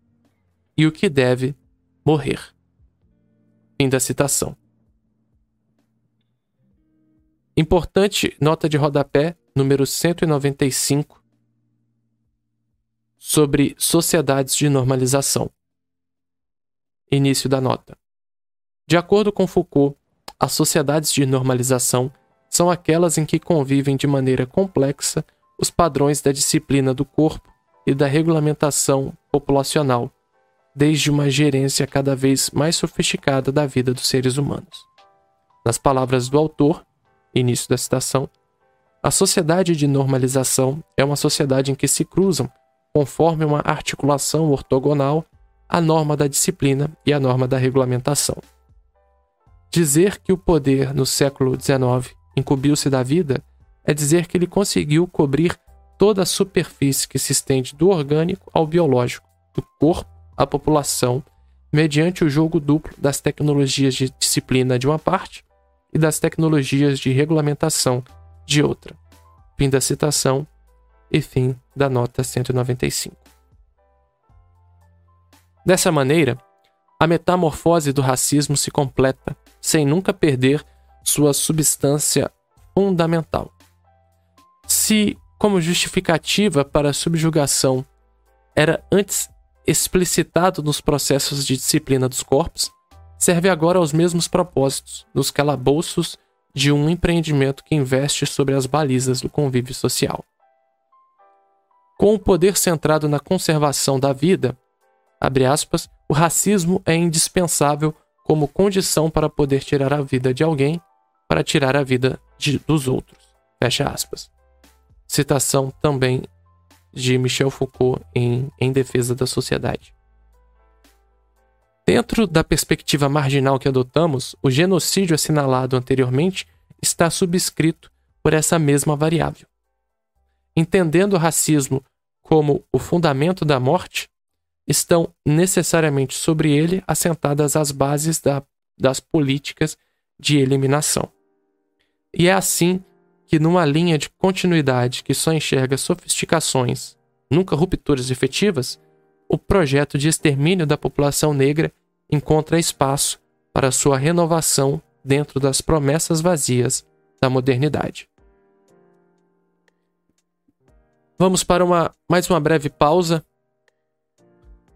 e o que deve morrer. Fim da citação. Importante nota de rodapé número 195 sobre sociedades de normalização. Início da nota. De acordo com Foucault, as sociedades de normalização são aquelas em que convivem de maneira complexa os padrões da disciplina do corpo e da regulamentação populacional, desde uma gerência cada vez mais sofisticada da vida dos seres humanos. Nas palavras do autor, início da citação, a sociedade de normalização é uma sociedade em que se cruzam, conforme uma articulação ortogonal, a norma da disciplina e a norma da regulamentação. Dizer que o poder no século XIX incumbiu-se da vida é dizer que ele conseguiu cobrir toda a superfície que se estende do orgânico ao biológico, do corpo à população, mediante o jogo duplo das tecnologias de disciplina de uma parte e das tecnologias de regulamentação de outra. Fim da citação e fim da nota 195. Dessa maneira, a metamorfose do racismo se completa, sem nunca perder sua substância fundamental. Se como justificativa para a subjugação era antes explicitado nos processos de disciplina dos corpos, serve agora aos mesmos propósitos, nos calabouços de um empreendimento que investe sobre as balizas do convívio social. Com o poder centrado na conservação da vida, aspas, o racismo é indispensável como condição para poder tirar a vida de alguém, para tirar a vida de, dos outros. Fecha aspas. Citação também de Michel Foucault em Em Defesa da Sociedade. Dentro da perspectiva marginal que adotamos, o genocídio assinalado anteriormente está subscrito por essa mesma variável. Entendendo o racismo como o fundamento da morte, estão necessariamente sobre ele assentadas as bases da, das políticas de eliminação. E é assim que, numa linha de continuidade que só enxerga sofisticações, nunca rupturas efetivas, o projeto de extermínio da população negra encontra espaço para sua renovação dentro das promessas vazias da modernidade. Vamos para uma, mais uma breve pausa.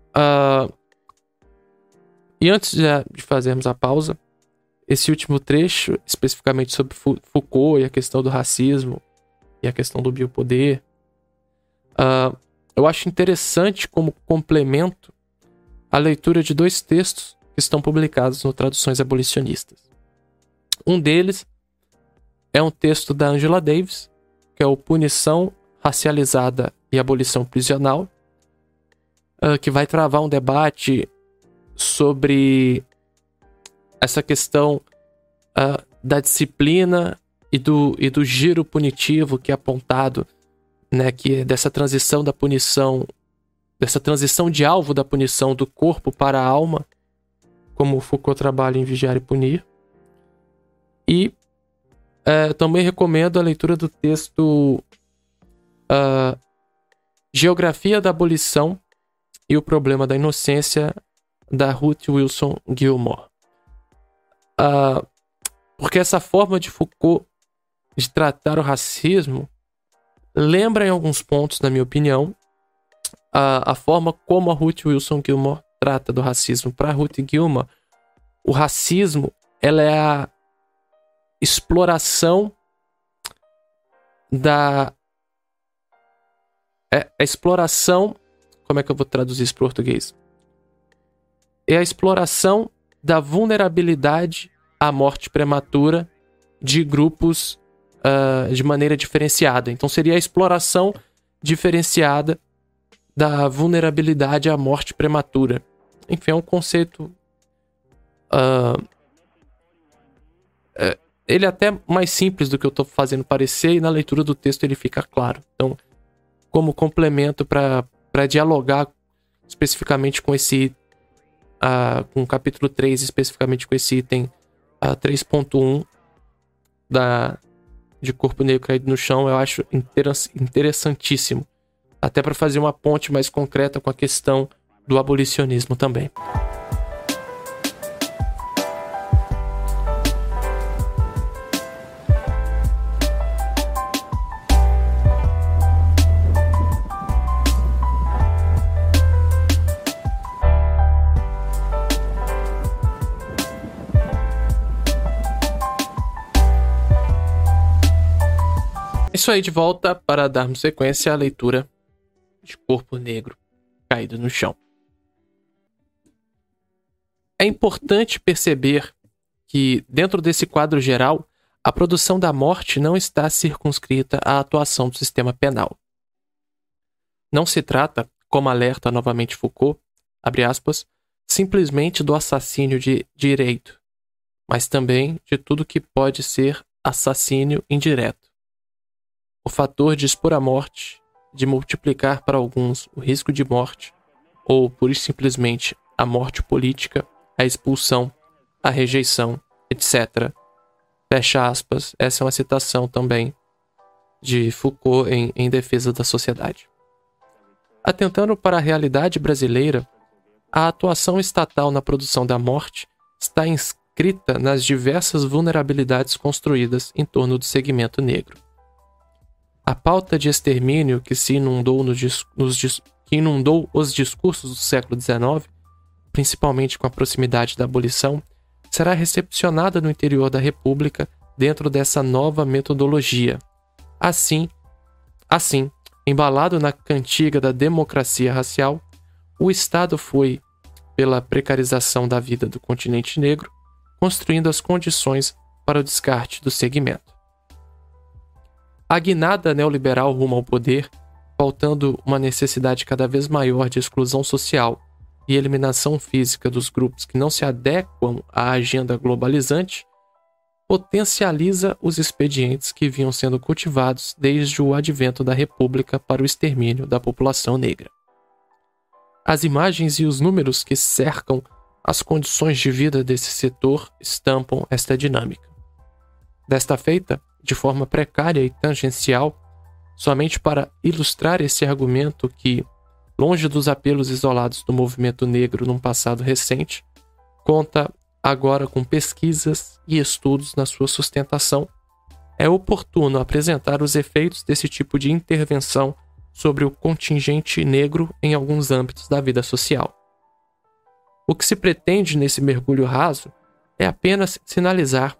Uh, e antes de, de fazermos a pausa, esse último trecho, especificamente sobre Foucault e a questão do racismo e a questão do biopoder, uh, eu acho interessante como complemento a leitura de dois textos que estão publicados no Traduções Abolicionistas. Um deles é um texto da Angela Davis, que é o Punição Racializada e Abolição Prisional, uh, que vai travar um debate sobre essa questão uh, da disciplina e do, e do giro punitivo que é apontado, né, que é dessa transição da punição, dessa transição de alvo da punição do corpo para a alma, como Foucault trabalha em Vigiar e Punir. E uh, também recomendo a leitura do texto uh, Geografia da Abolição e o Problema da Inocência, da Ruth Wilson Gilmore. Uh, porque essa forma de Foucault de tratar o racismo lembra em alguns pontos, na minha opinião, a, a forma como a Ruth Wilson Gilmore trata do racismo. Para Ruth Gilmore, o racismo ela é a exploração da é a exploração. Como é que eu vou traduzir isso para português? É a exploração da vulnerabilidade à morte prematura de grupos uh, de maneira diferenciada. Então, seria a exploração diferenciada da vulnerabilidade à morte prematura. Enfim, é um conceito. Uh, é, ele é até mais simples do que eu estou fazendo parecer, e na leitura do texto ele fica claro. Então, como complemento para dialogar especificamente com esse. Uh, com o capítulo 3, especificamente com esse item uh, 3.1 da, de Corpo Negro Caído no Chão, eu acho interessantíssimo. Até para fazer uma ponte mais concreta com a questão do abolicionismo também. Isso aí, de volta para darmos sequência à leitura de Corpo Negro caído no chão. É importante perceber que, dentro desse quadro geral, a produção da morte não está circunscrita à atuação do sistema penal. Não se trata, como alerta novamente Foucault, aspas, simplesmente do assassínio de direito, mas também de tudo que pode ser assassínio indireto. O fator de expor a morte, de multiplicar para alguns o risco de morte, ou, por simplesmente, a morte política, a expulsão, a rejeição, etc. Fecha aspas. Essa é uma citação também de Foucault em, em Defesa da Sociedade. Atentando para a realidade brasileira, a atuação estatal na produção da morte está inscrita nas diversas vulnerabilidades construídas em torno do segmento negro. A pauta de extermínio que se inundou, nos, nos, que inundou os discursos do século XIX principalmente com a proximidade da abolição, será recepcionada no interior da República dentro dessa nova metodologia. Assim, assim, embalado na cantiga da democracia racial, o Estado foi, pela precarização da vida do continente negro, construindo as condições para o descarte do segmento. A guinada neoliberal rumo ao poder, faltando uma necessidade cada vez maior de exclusão social e eliminação física dos grupos que não se adequam à agenda globalizante, potencializa os expedientes que vinham sendo cultivados desde o advento da República para o extermínio da população negra. As imagens e os números que cercam as condições de vida desse setor estampam esta dinâmica. Desta feita, de forma precária e tangencial, somente para ilustrar esse argumento que longe dos apelos isolados do movimento negro num passado recente, conta agora com pesquisas e estudos na sua sustentação, é oportuno apresentar os efeitos desse tipo de intervenção sobre o contingente negro em alguns âmbitos da vida social. O que se pretende nesse mergulho raso é apenas sinalizar,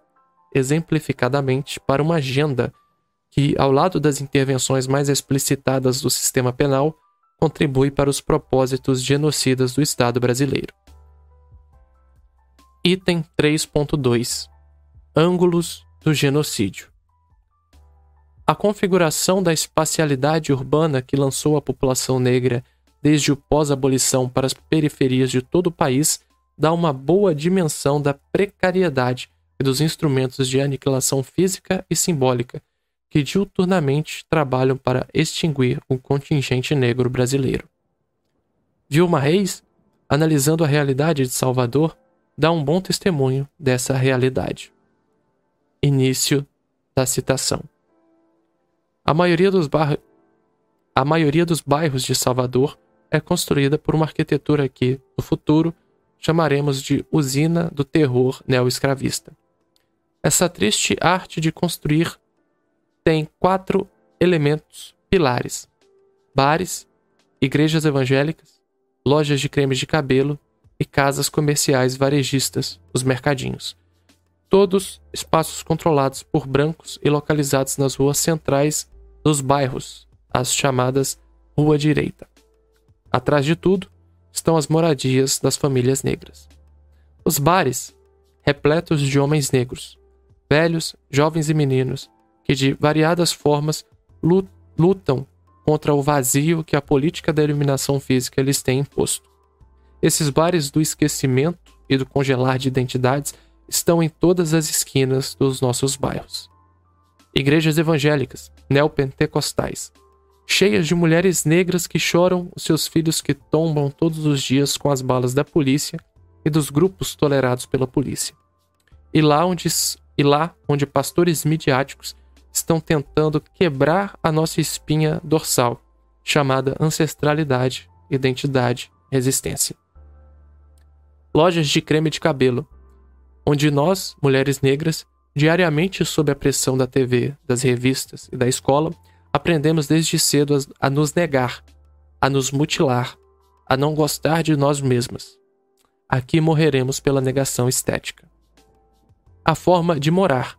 exemplificadamente, para uma agenda que, ao lado das intervenções mais explicitadas do sistema penal, contribui para os propósitos genocidas do Estado brasileiro. Item 3.2 Ângulos do genocídio. A configuração da espacialidade urbana que lançou a população negra desde o pós-abolição para as periferias de todo o país dá uma boa dimensão da precariedade e dos instrumentos de aniquilação física e simbólica que diuturnamente trabalham para extinguir o contingente negro brasileiro. Vilma Reis, analisando a realidade de Salvador, dá um bom testemunho dessa realidade. Início da citação. A maioria dos, a maioria dos bairros de Salvador é construída por uma arquitetura que, no futuro, chamaremos de usina do terror neo-escravista. Essa triste arte de construir tem quatro elementos pilares: bares, igrejas evangélicas, lojas de cremes de cabelo e casas comerciais varejistas, os mercadinhos. Todos espaços controlados por brancos e localizados nas ruas centrais dos bairros, as chamadas rua direita. Atrás de tudo estão as moradias das famílias negras. Os bares, repletos de homens negros, velhos, jovens e meninos, que de variadas formas lutam contra o vazio que a política da eliminação física lhes tem imposto. Esses bares do esquecimento e do congelar de identidades estão em todas as esquinas dos nossos bairros. Igrejas evangélicas, neopentecostais, cheias de mulheres negras que choram os seus filhos que tombam todos os dias com as balas da polícia e dos grupos tolerados pela polícia. E lá onde, e lá onde pastores midiáticos estão tentando quebrar a nossa espinha dorsal, chamada ancestralidade, identidade, resistência. Lojas de creme de cabelo, onde nós, mulheres negras, diariamente sob a pressão da TV, das revistas e da escola, aprendemos desde cedo a, nos negar, a nos mutilar, a não gostar de nós mesmas. Aqui morreremos pela negação estética. A forma de morar.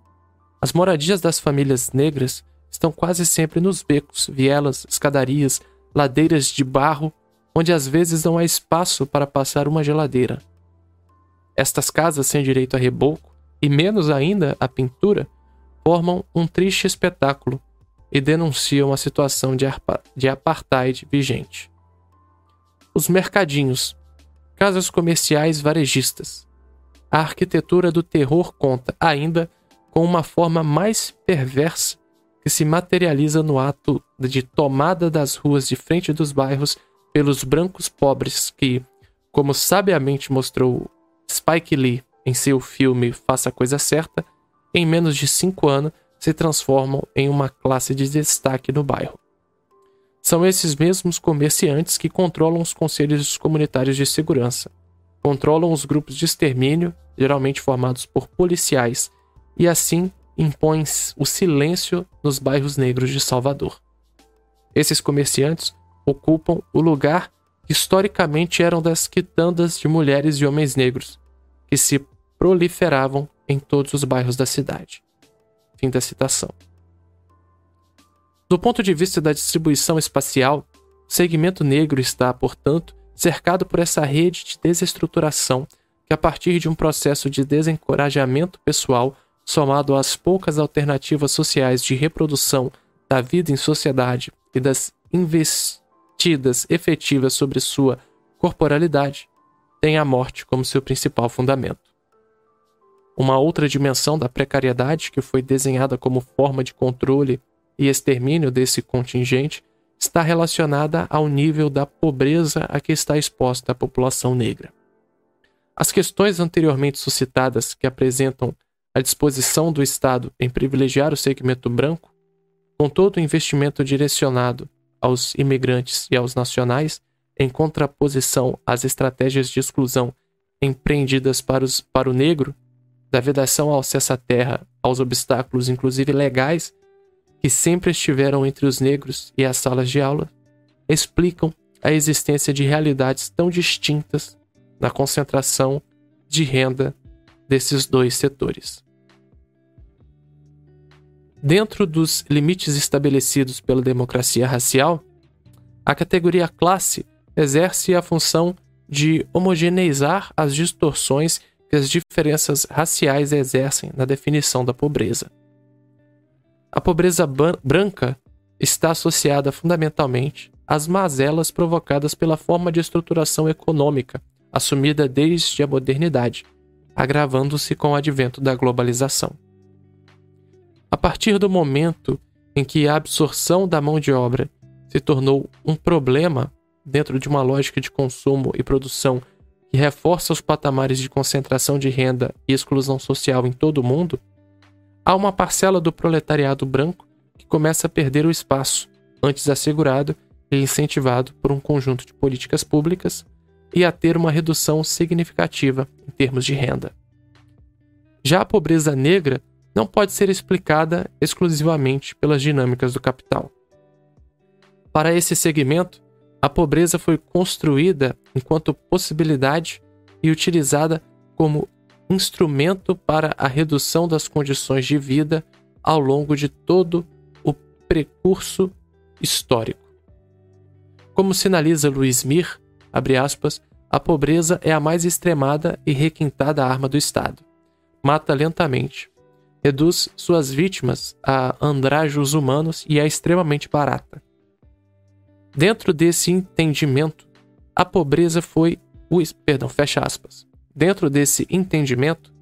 As moradias das famílias negras estão quase sempre nos becos, vielas, escadarias, ladeiras de barro, onde às vezes não há espaço para passar uma geladeira. Estas casas sem direito a reboco, e menos ainda a pintura, formam um triste espetáculo e denunciam a situação de, apartheid vigente. Os mercadinhos, casas comerciais varejistas. A arquitetura do terror conta ainda com uma forma mais perversa que se materializa no ato de tomada das ruas de frente dos bairros pelos brancos pobres que, como sabiamente mostrou Spike Lee em seu filme Faça a Coisa Certa, em menos de cinco anos se transformam em uma classe de destaque no bairro. São esses mesmos comerciantes que controlam os conselhos comunitários de segurança, controlam os grupos de extermínio, geralmente formados por policiais, e assim impõem o silêncio nos bairros negros de Salvador. Esses comerciantes ocupam o lugar que historicamente eram das quitandas de mulheres e homens negros, que se proliferavam em todos os bairros da cidade. Fim da citação. Do ponto de vista da distribuição espacial, o segmento negro está, portanto, cercado por essa rede de desestruturação que, a partir de um processo de desencorajamento pessoal, somado às poucas alternativas sociais de reprodução da vida em sociedade e das investidas efetivas sobre sua corporalidade, tem a morte como seu principal fundamento. Uma outra dimensão da precariedade, que foi desenhada como forma de controle e extermínio desse contingente, está relacionada ao nível da pobreza a que está exposta a população negra. As questões anteriormente suscitadas que apresentam a disposição do Estado em privilegiar o segmento branco, com todo o investimento direcionado aos imigrantes e aos nacionais, em contraposição às estratégias de exclusão empreendidas para, os, para o negro, da vedação ao acesso à terra, aos obstáculos, inclusive legais, que sempre estiveram entre os negros e as salas de aula, explicam a existência de realidades tão distintas na concentração de renda desses dois setores. Dentro dos limites estabelecidos pela democracia racial, a categoria classe exerce a função de homogeneizar as distorções que as diferenças raciais exercem na definição da pobreza. A pobreza branca está associada fundamentalmente às mazelas provocadas pela forma de estruturação econômica assumida desde a modernidade, agravando-se com o advento da globalização. A partir do momento em que a absorção da mão de obra se tornou um problema dentro de uma lógica de consumo e produção que reforça os patamares de concentração de renda e exclusão social em todo o mundo, há uma parcela do proletariado branco que começa a perder o espaço, antes assegurado e incentivado por um conjunto de políticas públicas, e a ter uma redução significativa em termos de renda. Já a pobreza negra não pode ser explicada exclusivamente pelas dinâmicas do capital. Para esse segmento, a pobreza foi construída enquanto possibilidade e utilizada como instrumento para a redução das condições de vida ao longo de todo o percurso histórico. Como sinaliza Luiz Mir, aspas, a pobreza é a mais extremada e requintada arma do Estado. Mata lentamente, reduz suas vítimas a andrajos humanos e é extremamente barata. Dentro desse entendimento, a pobreza foi o perdão, fecha aspas. Dentro desse entendimento,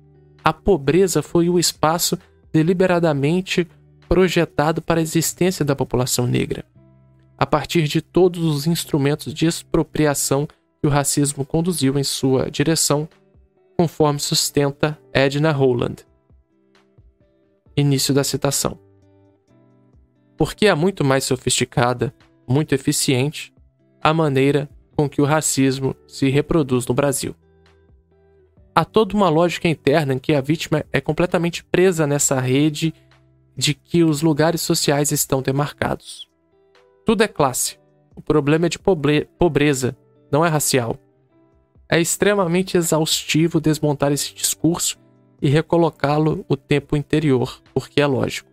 a pobreza foi o espaço deliberadamente projetado para a existência da população negra, a partir de todos os instrumentos de expropriação que o racismo conduziu em sua direção, conforme sustenta Edna Holland. Início da citação. Porque é muito mais sofisticada, muito eficiente, a maneira com que o racismo se reproduz no Brasil. Há toda uma lógica interna em que a vítima é completamente presa nessa rede de que os lugares sociais estão demarcados. Tudo é classe. O problema é de pobreza, não é racial. É extremamente exaustivo desmontar esse discurso e recolocá-lo o tempo interior, porque é lógico.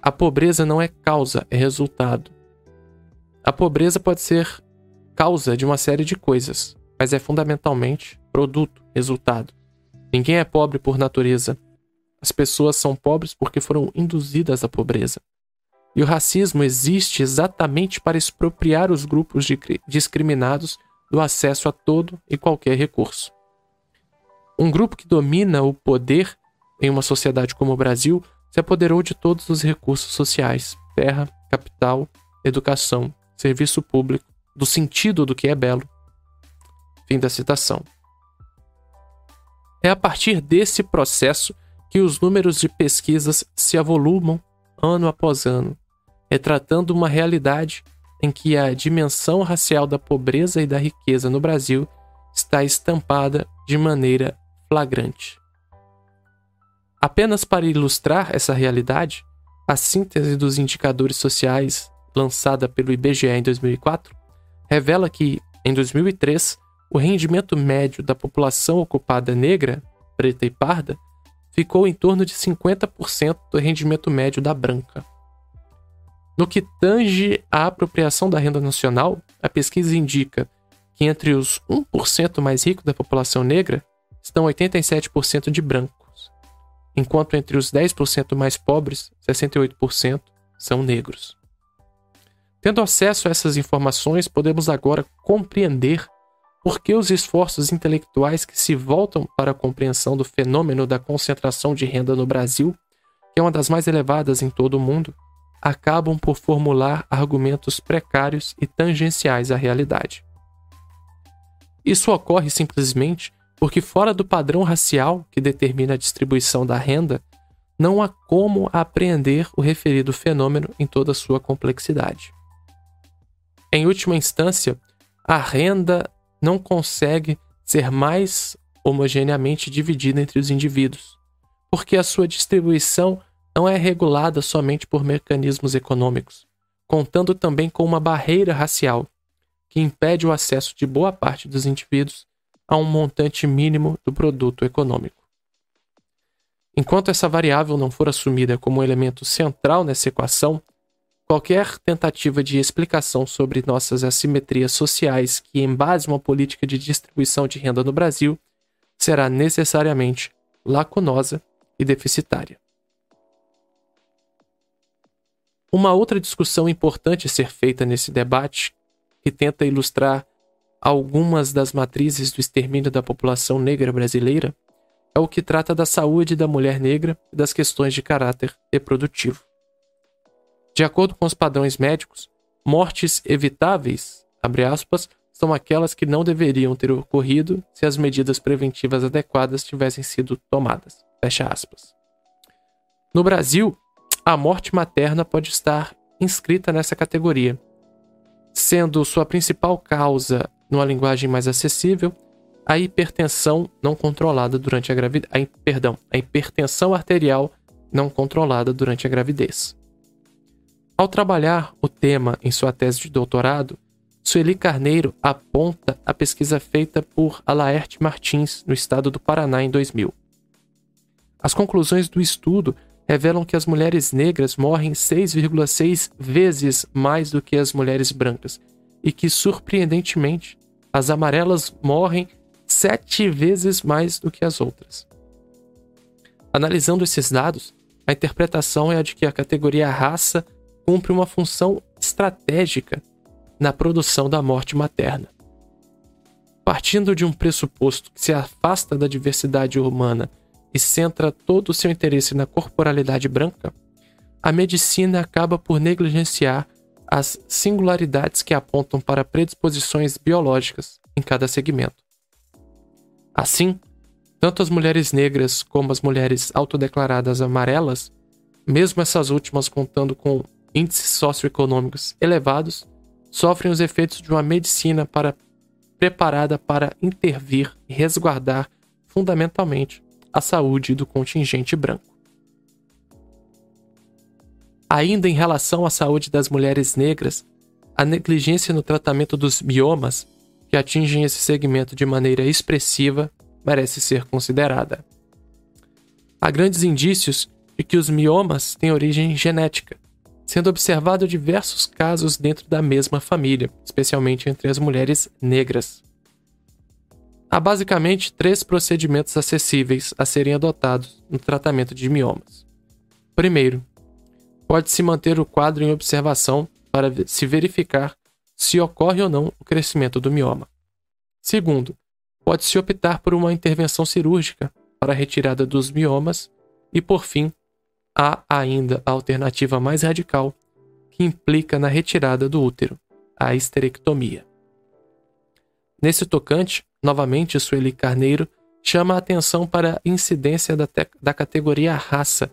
A pobreza não é causa, é resultado. A pobreza pode ser causa de uma série de coisas, mas é fundamentalmente produto, resultado. Ninguém é pobre por natureza. As pessoas são pobres porque foram induzidas à pobreza. E o racismo existe exatamente para expropriar os grupos discriminados do acesso a todo e qualquer recurso. Um grupo que domina o poder em uma sociedade como o Brasil se apoderou de todos os recursos sociais: terra, capital, educação, serviço público, do sentido do que é belo. Fim da citação. É a partir desse processo que os números de pesquisas se avolumam ano após ano, retratando uma realidade em que a dimensão racial da pobreza e da riqueza no Brasil está estampada de maneira flagrante. Apenas para ilustrar essa realidade, a síntese dos indicadores sociais lançada pelo IBGE em 2004 revela que, em 2003, o rendimento médio da população ocupada negra, preta e parda ficou em torno de 50% do rendimento médio da branca. No que tange à apropriação da renda nacional, a pesquisa indica que entre os 1% mais ricos da população negra estão 87% de brancos, enquanto entre os 10% mais pobres, 68% são negros. Tendo acesso a essas informações, podemos agora compreender por que os esforços intelectuais que se voltam para a compreensão do fenômeno da concentração de renda no Brasil, que é uma das mais elevadas em todo o mundo, acabam por formular argumentos precários e tangenciais à realidade. Isso ocorre simplesmente porque, fora do padrão racial que determina a distribuição da renda, não há como apreender o referido fenômeno em toda a sua complexidade. Em última instância, a renda não consegue ser mais homogeneamente dividida entre os indivíduos, porque a sua distribuição não é regulada somente por mecanismos econômicos, contando também com uma barreira racial que impede o acesso de boa parte dos indivíduos a um montante mínimo do produto econômico. Enquanto essa variável não for assumida como um elemento central nessa equação, Qualquer tentativa de explicação sobre nossas assimetrias sociais que embase uma política de distribuição de renda no Brasil será necessariamente lacunosa e deficitária. Uma outra discussão importante a ser feita nesse debate, que tenta ilustrar algumas das matrizes do extermínio da população negra brasileira, é o que trata da saúde da mulher negra e das questões de caráter reprodutivo. De acordo com os padrões médicos, mortes evitáveis, aspas, são aquelas que não deveriam ter ocorrido se as medidas preventivas adequadas tivessem sido tomadas. Fecha aspas. No Brasil, a morte materna pode estar inscrita nessa categoria, sendo sua principal causa, numa linguagem mais acessível, a hipertensão não controlada durante a gravidez. Perdão, a hipertensão arterial não controlada durante a gravidez. Ao trabalhar o tema em sua tese de doutorado, Sueli Carneiro aponta a pesquisa feita por Alaerte Martins, no estado do Paraná, em 2000. As conclusões do estudo revelam que as mulheres negras morrem 6,6 vezes mais do que as mulheres brancas, e que, surpreendentemente, as amarelas morrem sete vezes mais do que as outras. Analisando esses dados, a interpretação é a de que a categoria raça cumpre uma função estratégica na produção da morte materna. Partindo de um pressuposto que se afasta da diversidade humana e centra todo o seu interesse na corporalidade branca, a medicina acaba por negligenciar as singularidades que apontam para predisposições biológicas em cada segmento. Assim, tanto as mulheres negras como as mulheres autodeclaradas amarelas, mesmo essas últimas contando com índices socioeconômicos elevados, sofrem os efeitos de uma medicina para, preparada para intervir e resguardar fundamentalmente a saúde do contingente branco. Ainda em relação à saúde das mulheres negras, a negligência no tratamento dos miomas, que atingem esse segmento de maneira expressiva, merece ser considerada. Há grandes indícios de que os miomas têm origem genética, sendo observado diversos casos dentro da mesma família, especialmente entre as mulheres negras. Há basicamente três procedimentos acessíveis a serem adotados no tratamento de miomas. Primeiro, pode-se manter o quadro em observação para se verificar se ocorre ou não o crescimento do mioma. Segundo, pode-se optar por uma intervenção cirúrgica para a retirada dos miomas. E, por fim, há ainda a alternativa mais radical, que implica na retirada do útero, a esterectomia. Nesse tocante, novamente Sueli Carneiro chama a atenção para a incidência da, da categoria raça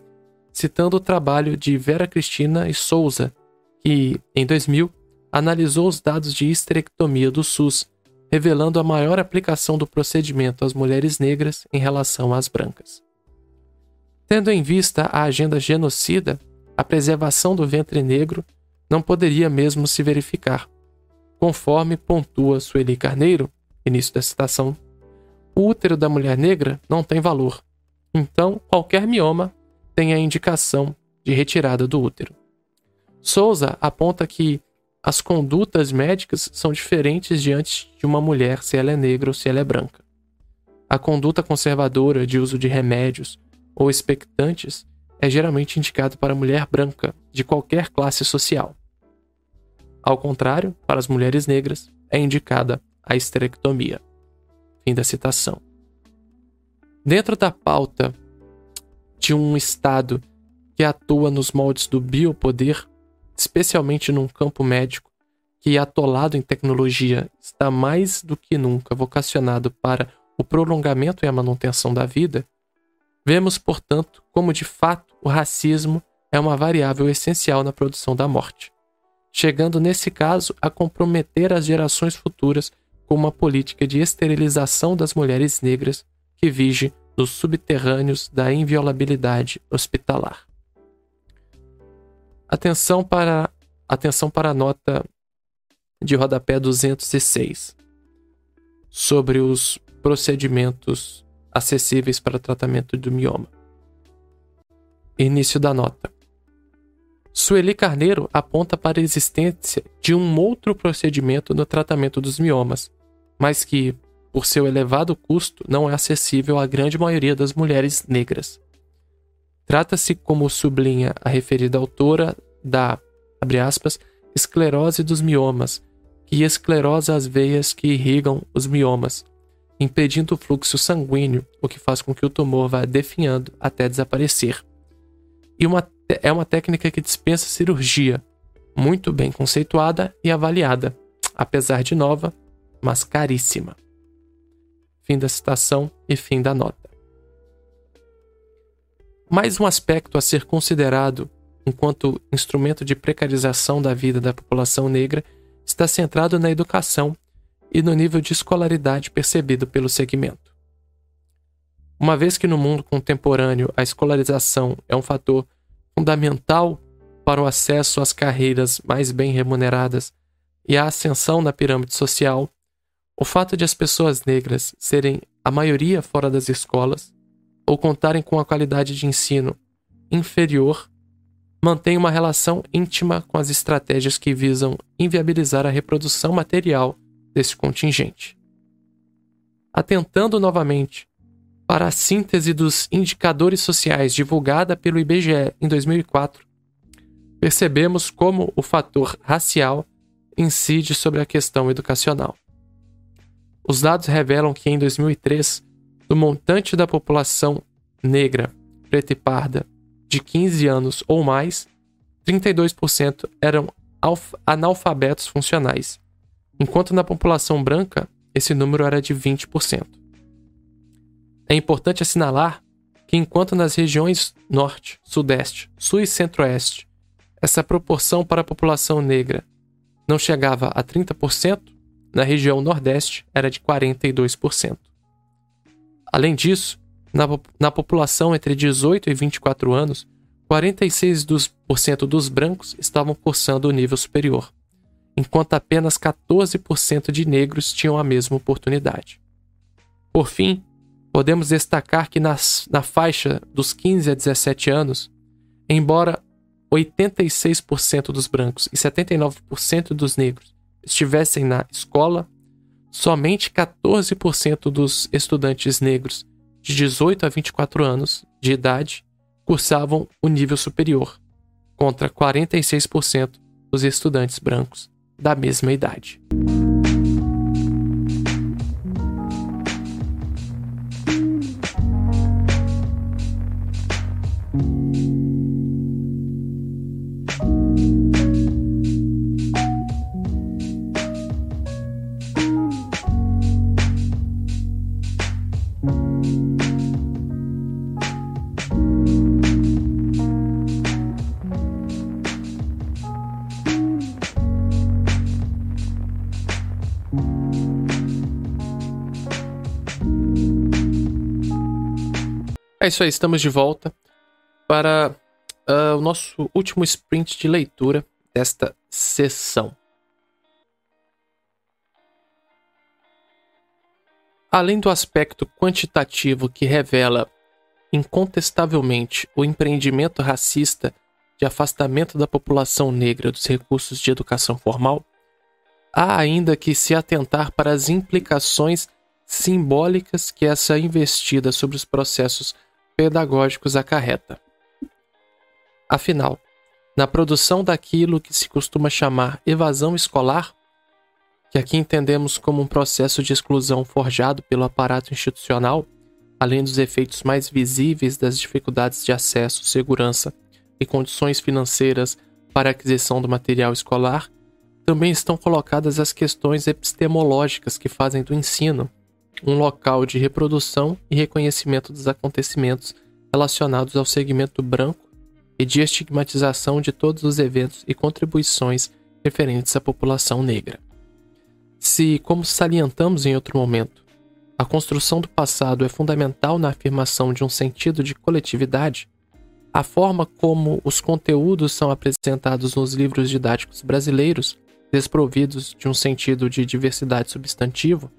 citando o trabalho de Vera Cristina e Souza, que, em 2000, analisou os dados de histerectomia do SUS, revelando a maior aplicação do procedimento às mulheres negras em relação às brancas. Tendo em vista a agenda genocida, a preservação do ventre negro não poderia mesmo se verificar. Conforme pontua Sueli Carneiro, início da citação, o útero da mulher negra não tem valor. Então, qualquer mioma tem a indicação de retirada do útero. Souza aponta que as condutas médicas são diferentes diante de uma mulher se ela é negra ou se ela é branca. A conduta conservadora de uso de remédios ou expectantes é geralmente indicada para mulher branca de qualquer classe social. Ao contrário, para as mulheres negras, é indicada a esterectomia. Fim da citação. Dentro da pauta de um Estado que atua nos moldes do biopoder, especialmente num campo médico que, atolado em tecnologia, está mais do que nunca vocacionado para o prolongamento e a manutenção da vida, vemos, portanto, como de fato o racismo é uma variável essencial na produção da morte, chegando nesse caso a comprometer as gerações futuras com uma política de esterilização das mulheres negras que vige nos subterrâneos da inviolabilidade hospitalar. Atenção para, atenção para a nota de rodapé 206 sobre os procedimentos acessíveis para tratamento do mioma. Início da nota. Sueli Carneiro aponta para a existência de um outro procedimento no tratamento dos miomas, mas que, por seu elevado custo, não é acessível à grande maioria das mulheres negras. Trata-se, como sublinha a referida autora, da, aspas, esclerose dos miomas, que esclerosa as veias que irrigam os miomas, impedindo o fluxo sanguíneo, o que faz com que o tumor vá definhando até desaparecer. E uma, é uma técnica que dispensa cirurgia, muito bem conceituada e avaliada, apesar de nova, mas caríssima. Fim da citação e fim da nota. Mais um aspecto a ser considerado enquanto instrumento de precarização da vida da população negra está centrado na educação e no nível de escolaridade percebido pelo segmento. Uma vez que no mundo contemporâneo a escolarização é um fator fundamental para o acesso às carreiras mais bem remuneradas e a ascensão na pirâmide social, o fato de as pessoas negras serem a maioria fora das escolas ou contarem com a qualidade de ensino inferior mantém uma relação íntima com as estratégias que visam inviabilizar a reprodução material desse contingente. Atentando novamente para a síntese dos indicadores sociais divulgada pelo IBGE em 2004, percebemos como o fator racial incide sobre a questão educacional. Os dados revelam que em 2003, do montante da população negra, preta e parda de 15 anos ou mais, 32% eram analfabetos funcionais, enquanto na população branca esse número era de 20%. É importante assinalar que, enquanto nas regiões Norte, Sudeste, Sul e Centro-Oeste essa proporção para a população negra não chegava a 30%, na região Nordeste era de 42%. Além disso, na, na população entre 18 e 24 anos, 46% dos brancos estavam cursando o nível superior, enquanto apenas 14% de negros tinham a mesma oportunidade. Por fim, podemos destacar que nas, na faixa dos 15 a 17 anos, embora 86% dos brancos e 79% dos negros estivessem na escola, somente 14% dos estudantes negros de 18 a 24 anos de idade cursavam o nível superior, contra 46% dos estudantes brancos da mesma idade. É isso aí, estamos de volta para uh, o nosso último sprint de leitura desta sessão. Além do aspecto quantitativo que revela incontestavelmente o empreendimento racista de afastamento da população negra dos recursos de educação formal, há ainda que se atentar para as implicações simbólicas que essa investida sobre os processos pedagógicos acarreta. Afinal, na produção daquilo que se costuma chamar evasão escolar, que aqui entendemos como um processo de exclusão forjado pelo aparato institucional, além dos efeitos mais visíveis das dificuldades de acesso, segurança e condições financeiras para a aquisição do material escolar, também estão colocadas as questões epistemológicas que fazem do ensino um local de reprodução e reconhecimento dos acontecimentos relacionados ao segmento branco e de estigmatização de todos os eventos e contribuições referentes à população negra. Se, como salientamos em outro momento, a construção do passado é fundamental na afirmação de um sentido de coletividade, a forma como os conteúdos são apresentados nos livros didáticos brasileiros, desprovidos de um sentido de diversidade substantivo,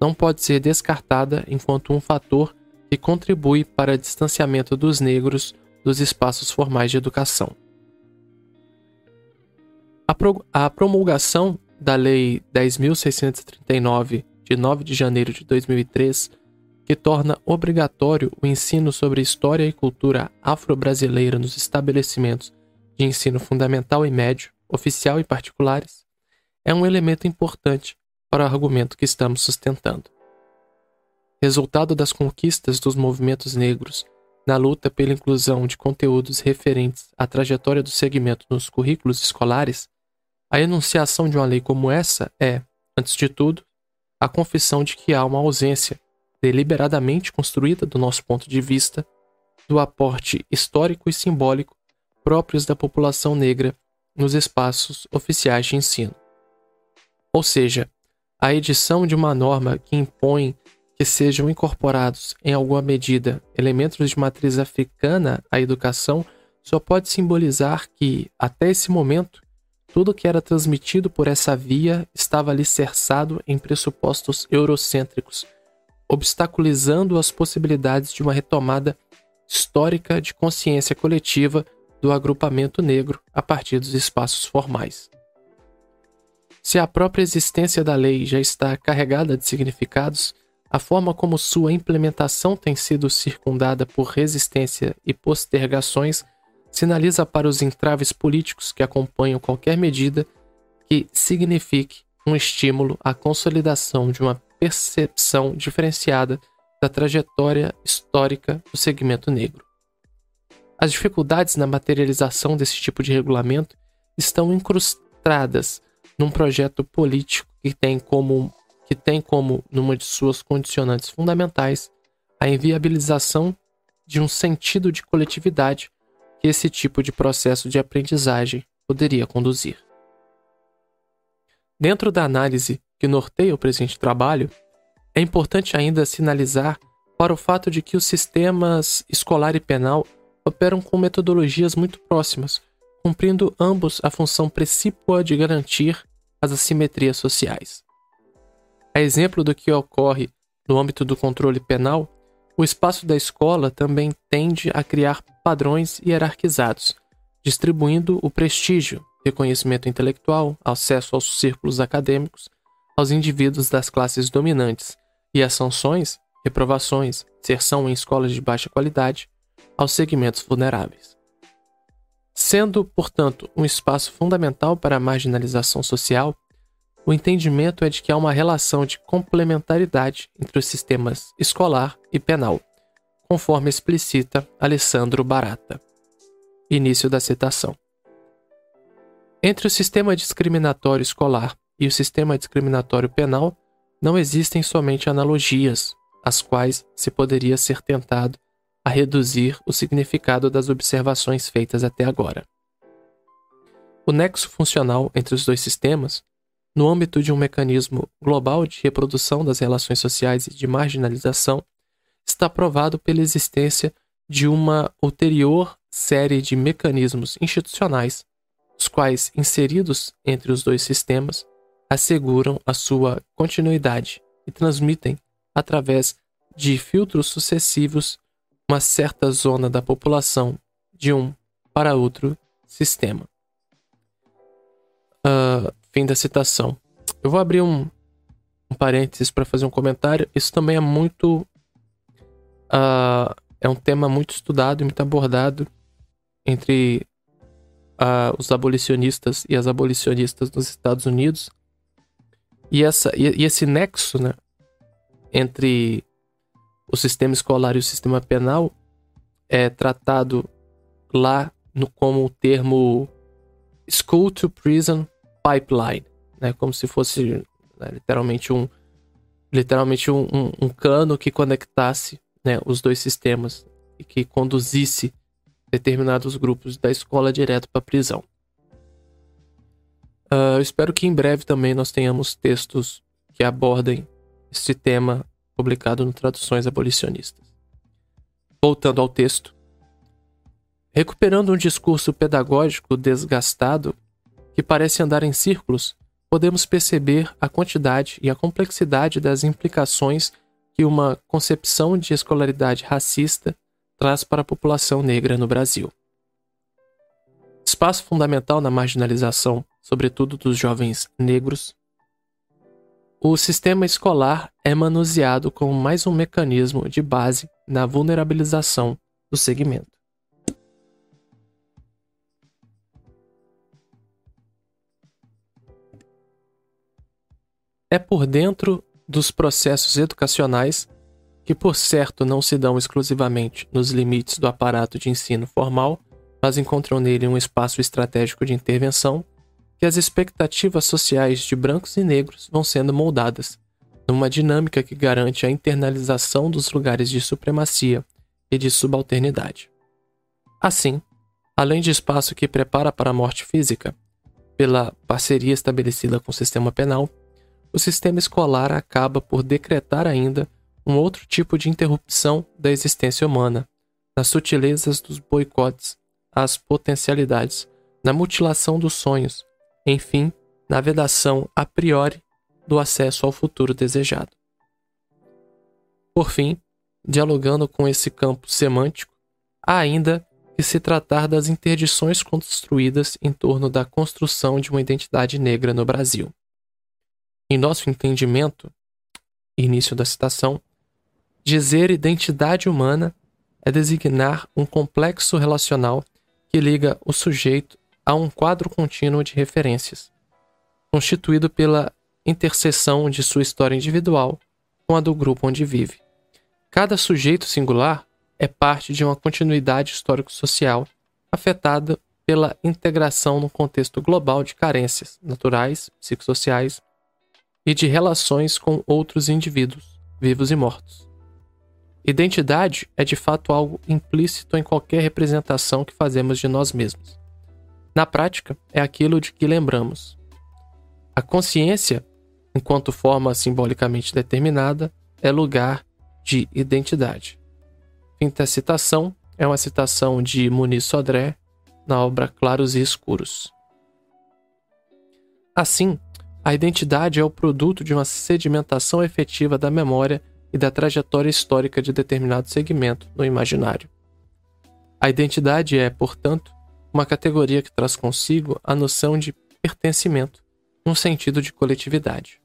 não pode ser descartada enquanto um fator que contribui para o distanciamento dos negros dos espaços formais de educação. A, pro a promulgação da Lei 10.639, de 9 de janeiro de 2003, que torna obrigatório o ensino sobre história e cultura afro-brasileira nos estabelecimentos de ensino fundamental e médio, oficial e particulares, é um elemento importante para o argumento que estamos sustentando. Resultado das conquistas dos movimentos negros na luta pela inclusão de conteúdos referentes à trajetória do segmento nos currículos escolares, a enunciação de uma lei como essa é, antes de tudo, a confissão de que há uma ausência, deliberadamente construída do nosso ponto de vista, do aporte histórico e simbólico próprios da população negra nos espaços oficiais de ensino. Ou seja, a edição de uma norma que impõe que sejam incorporados, em alguma medida, elementos de matriz africana à educação só pode simbolizar que, até esse momento, tudo que era transmitido por essa via estava alicerçado em pressupostos eurocêntricos, obstaculizando as possibilidades de uma retomada histórica de consciência coletiva do agrupamento negro a partir dos espaços formais. Se a própria existência da lei já está carregada de significados, a forma como sua implementação tem sido circundada por resistência e postergações sinaliza para os entraves políticos que acompanham qualquer medida que signifique um estímulo à consolidação de uma percepção diferenciada da trajetória histórica do segmento negro. As dificuldades na materialização desse tipo de regulamento estão incrustadas num projeto político que tem como que tem como numa de suas condicionantes fundamentais a inviabilização de um sentido de coletividade que esse tipo de processo de aprendizagem poderia conduzir. Dentro da análise que norteia o presente trabalho, é importante ainda sinalizar para o fato de que os sistemas escolar e penal operam com metodologias muito próximas, cumprindo ambos a função precípua de garantir as assimetrias sociais. A exemplo do que ocorre no âmbito do controle penal, o espaço da escola também tende a criar padrões hierarquizados, distribuindo o prestígio, reconhecimento intelectual, acesso aos círculos acadêmicos, aos indivíduos das classes dominantes e as sanções, reprovações, inserção em escolas de baixa qualidade, aos segmentos vulneráveis. Sendo, portanto, um espaço fundamental para a marginalização social, o entendimento é de que há uma relação de complementaridade entre os sistemas escolar e penal, conforme explicita Alessandro Barata. Início da citação. Entre o sistema discriminatório escolar e o sistema discriminatório penal, não existem somente analogias, as quais se poderia ser tentado a reduzir o significado das observações feitas até agora. O nexo funcional entre os dois sistemas no âmbito de um mecanismo global de reprodução das relações sociais e de marginalização, está provado pela existência de uma ulterior série de mecanismos institucionais, os quais, inseridos entre os dois sistemas, asseguram a sua continuidade e transmitem, através de filtros sucessivos, uma certa zona da população de um para outro sistema. Uh, Fim da citação. Eu vou abrir um, um parênteses para fazer um comentário. Isso também é muito. Uh, é um tema muito estudado e muito abordado entre uh, os abolicionistas e as abolicionistas nos Estados Unidos. E, essa, e, e esse nexo né, entre o sistema escolar e o sistema penal é tratado lá no, como o termo School to Prison pipeline, né? Como se fosse né, literalmente um literalmente um, um, um, cano que conectasse né, os dois sistemas e que conduzisse determinados grupos da escola direto para a prisão. Uh, eu espero que em breve também nós tenhamos textos que abordem este tema publicado no Traduções Abolicionistas. Voltando ao texto. Recuperando um discurso pedagógico desgastado que parece andar em círculos, podemos perceber a quantidade e a complexidade das implicações que uma concepção de escolaridade racista traz para a população negra no Brasil. Espaço fundamental na marginalização, sobretudo dos jovens negros, o sistema escolar é manuseado como mais um mecanismo de base na vulnerabilização do segmento. É por dentro dos processos educacionais, que por certo não se dão exclusivamente nos limites do aparato de ensino formal, mas encontram nele um espaço estratégico de intervenção, que as expectativas sociais de brancos e negros vão sendo moldadas, numa dinâmica que garante a internalização dos lugares de supremacia e de subalternidade. Assim, além de espaço que prepara para a morte física, pela parceria estabelecida com o sistema penal, o sistema escolar acaba por decretar ainda um outro tipo de interrupção da existência humana, nas sutilezas dos boicotes às potencialidades, na mutilação dos sonhos, enfim, na vedação a priori do acesso ao futuro desejado. Por fim, dialogando com esse campo semântico, há ainda que se tratar das interdições construídas em torno da construção de uma identidade negra no Brasil. Em nosso entendimento, início da citação, dizer identidade humana é designar um complexo relacional que liga o sujeito a um quadro contínuo de referências, constituído pela interseção de sua história individual com a do grupo onde vive. Cada sujeito singular é parte de uma continuidade histórico-social afetada pela integração no contexto global de carências naturais, psicossociais e de relações com outros indivíduos, vivos e mortos. Identidade é de fato algo implícito em qualquer representação que fazemos de nós mesmos. Na prática, é aquilo de que lembramos. A consciência, enquanto forma simbolicamente determinada, é lugar de identidade. Da citação é uma citação de Muniz Sodré na obra Claros e Escuros. Assim, a identidade é o produto de uma sedimentação efetiva da memória e da trajetória histórica de determinado segmento no imaginário. A identidade é, portanto, uma categoria que traz consigo a noção de pertencimento, num sentido de coletividade.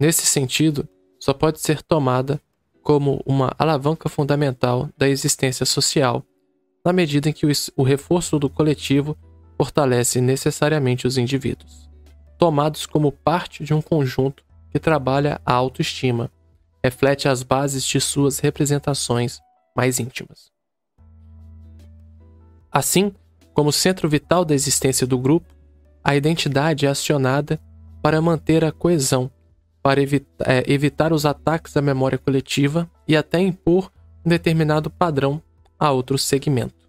Nesse sentido, só pode ser tomada como uma alavanca fundamental da existência social, na medida em que o reforço do coletivo fortalece necessariamente os indivíduos, tomados como parte de um conjunto que trabalha a autoestima, reflete as bases de suas representações mais íntimas. Assim, como centro vital da existência do grupo, a identidade é acionada para manter a coesão para evita é, evitar os ataques à memória coletiva e até impor um determinado padrão a outro segmento.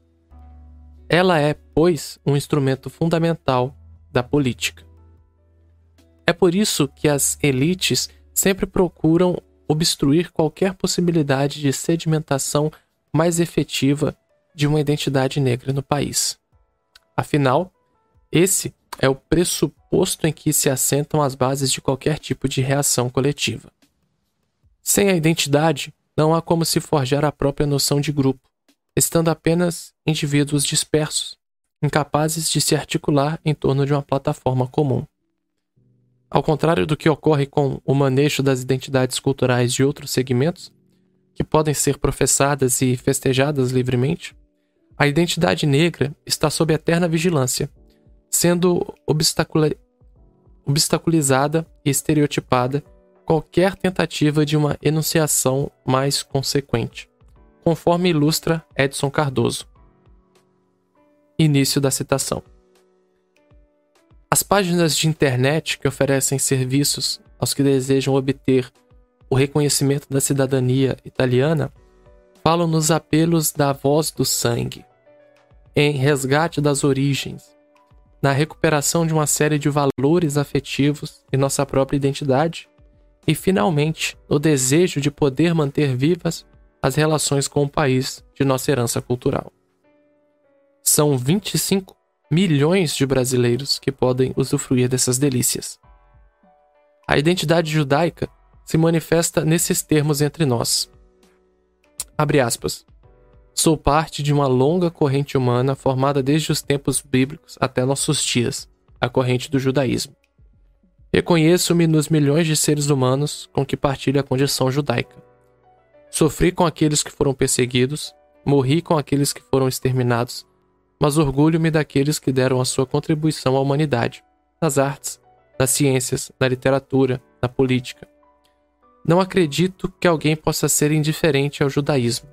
Ela é, pois, um instrumento fundamental da política. É por isso que as elites sempre procuram obstruir qualquer possibilidade de sedimentação mais efetiva de uma identidade negra no país. Afinal, esse é o pressuposto em que se assentam as bases de qualquer tipo de reação coletiva. Sem a identidade, não há como se forjar a própria noção de grupo, estando apenas indivíduos dispersos, incapazes de se articular em torno de uma plataforma comum. Ao contrário do que ocorre com o manejo das identidades culturais de outros segmentos, que podem ser professadas e festejadas livremente, a identidade negra está sob eterna vigilância sendo obstaculizada e estereotipada qualquer tentativa de uma enunciação mais consequente, conforme ilustra Edson Cardoso. Início da citação. As páginas de internet que oferecem serviços aos que desejam obter o reconhecimento da cidadania italiana falam nos apelos da voz do sangue, em resgate das origens, na recuperação de uma série de valores afetivos e nossa própria identidade, e finalmente no desejo de poder manter vivas as relações com o país de nossa herança cultural. São 25 milhões de brasileiros que podem usufruir dessas delícias. A identidade judaica se manifesta nesses termos entre nós. Abre aspas. Sou parte de uma longa corrente humana formada desde os tempos bíblicos até nossos dias, a corrente do judaísmo. Reconheço-me nos milhões de seres humanos com que partilho a condição judaica. Sofri com aqueles que foram perseguidos, morri com aqueles que foram exterminados, mas orgulho-me daqueles que deram a sua contribuição à humanidade, nas artes, nas ciências, na literatura, na política. Não acredito que alguém possa ser indiferente ao judaísmo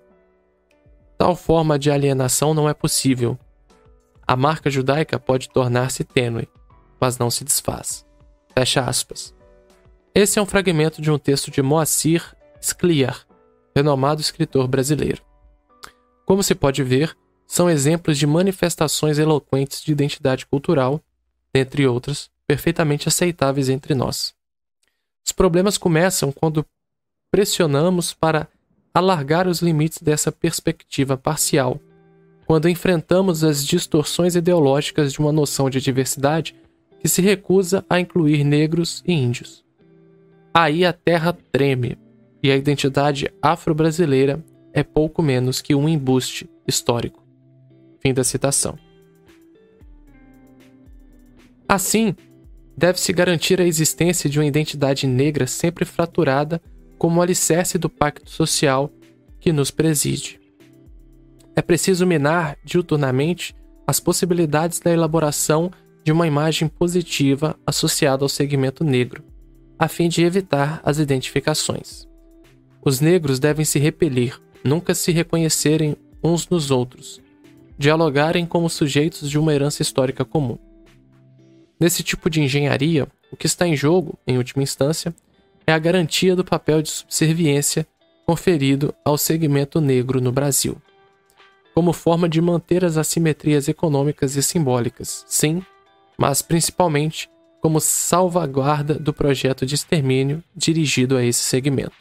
Tal forma de alienação não é possível. A marca judaica pode tornar-se tênue, mas não se desfaz. Fecha aspas. Esse é um fragmento de um texto de Moacir Scliar, renomado escritor brasileiro. Como se pode ver, são exemplos de manifestações eloquentes de identidade cultural, dentre outras, perfeitamente aceitáveis entre nós. Os problemas começam quando pressionamos para alargar os limites dessa perspectiva parcial, quando enfrentamos as distorções ideológicas de uma noção de diversidade que se recusa a incluir negros e índios. Aí a terra treme e a identidade afro-brasileira é pouco menos que um embuste histórico. Fim da citação. Assim, deve-se garantir a existência de uma identidade negra sempre fraturada como alicerce do pacto social que nos preside. É preciso minar diuturnamente as possibilidades da elaboração de uma imagem positiva associada ao segmento negro, a fim de evitar as identificações. Os negros devem se repelir, nunca se reconhecerem uns nos outros, dialogarem como sujeitos de uma herança histórica comum. Nesse tipo de engenharia, o que está em jogo, em última instância, é a garantia do papel de subserviência conferido ao segmento negro no Brasil, como forma de manter as assimetrias econômicas e simbólicas, sim, mas principalmente como salvaguarda do projeto de extermínio dirigido a esse segmento.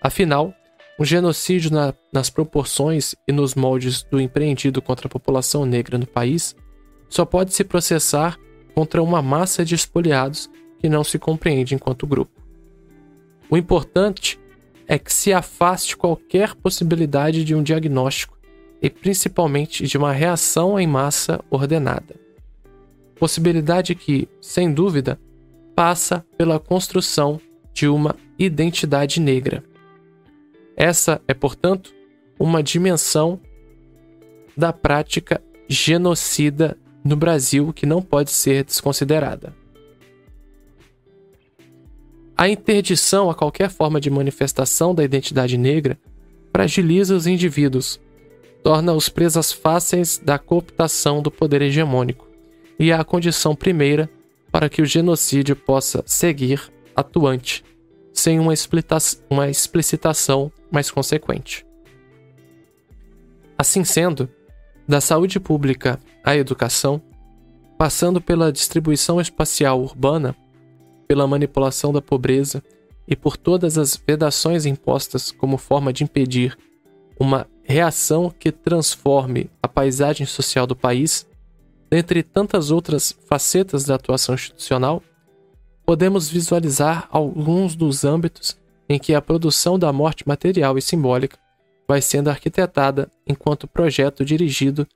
Afinal, um genocídio na, nas proporções e nos moldes do empreendido contra a população negra no país só pode se processar contra uma massa de espoliados que não se compreende enquanto grupo. O importante é que se afaste qualquer possibilidade de um diagnóstico e principalmente de uma reação em massa ordenada. Possibilidade que, sem dúvida, passa pela construção de uma identidade negra. Essa é, portanto, uma dimensão da prática genocida no Brasil que não pode ser desconsiderada. A interdição a qualquer forma de manifestação da identidade negra fragiliza os indivíduos, torna-os presas fáceis da cooptação do poder hegemônico e é a condição primeira para que o genocídio possa seguir atuante, sem uma, uma explicitação mais consequente. Assim sendo, da saúde pública à educação, passando pela distribuição espacial urbana, pela manipulação da pobreza e por todas as vedações impostas como forma de impedir uma reação que transforme a paisagem social do país, dentre tantas outras facetas da atuação institucional, podemos visualizar alguns dos âmbitos em que a produção da morte material e simbólica vai sendo arquitetada enquanto projeto dirigido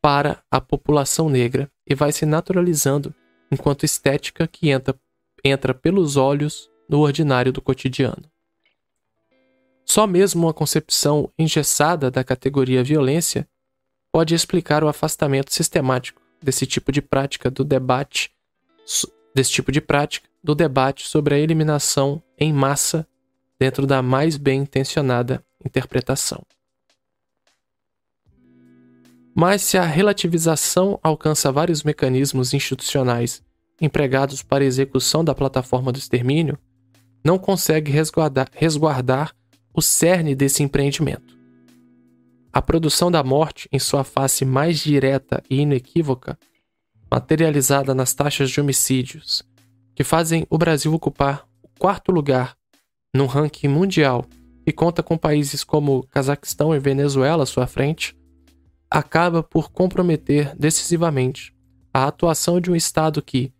para a população negra e vai se naturalizando enquanto estética que entra, entra pelos olhos no ordinário do cotidiano. Só mesmo uma concepção engessada da categoria violência pode explicar o afastamento sistemático desse tipo de prática do debate desse tipo de prática do debate sobre a eliminação em massa dentro da mais bem intencionada interpretação. Mas se a relativização alcança vários mecanismos institucionais empregados para execução da plataforma do extermínio, não consegue resguardar, resguardar o cerne desse empreendimento. A produção da morte, em sua face mais direta e inequívoca, materializada nas taxas de homicídios, que fazem o Brasil ocupar o quarto lugar no ranking mundial e conta com países como Cazaquistão e Venezuela à sua frente, acaba por comprometer decisivamente a atuação de um Estado que,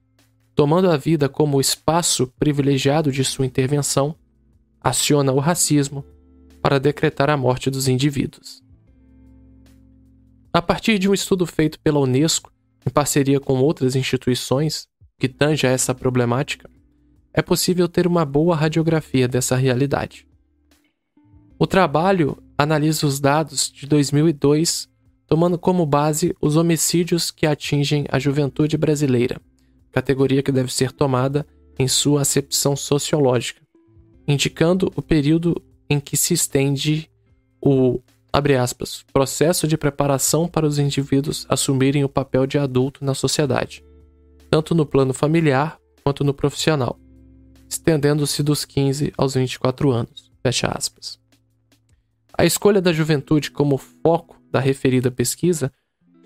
tomando a vida como espaço privilegiado de sua intervenção, aciona o racismo para decretar a morte dos indivíduos. A partir de um estudo feito pela Unesco, em parceria com outras instituições, que tange a essa problemática, é possível ter uma boa radiografia dessa realidade. O trabalho analisa os dados de 2002, tomando como base os homicídios que atingem a juventude brasileira, categoria que deve ser tomada em sua acepção sociológica, indicando o período em que se estende o aspas, processo de preparação para os indivíduos assumirem o papel de adulto na sociedade, tanto no plano familiar quanto no profissional estendendo-se dos 15 aos 24 anos. Fecha aspas. A escolha da juventude como foco da referida pesquisa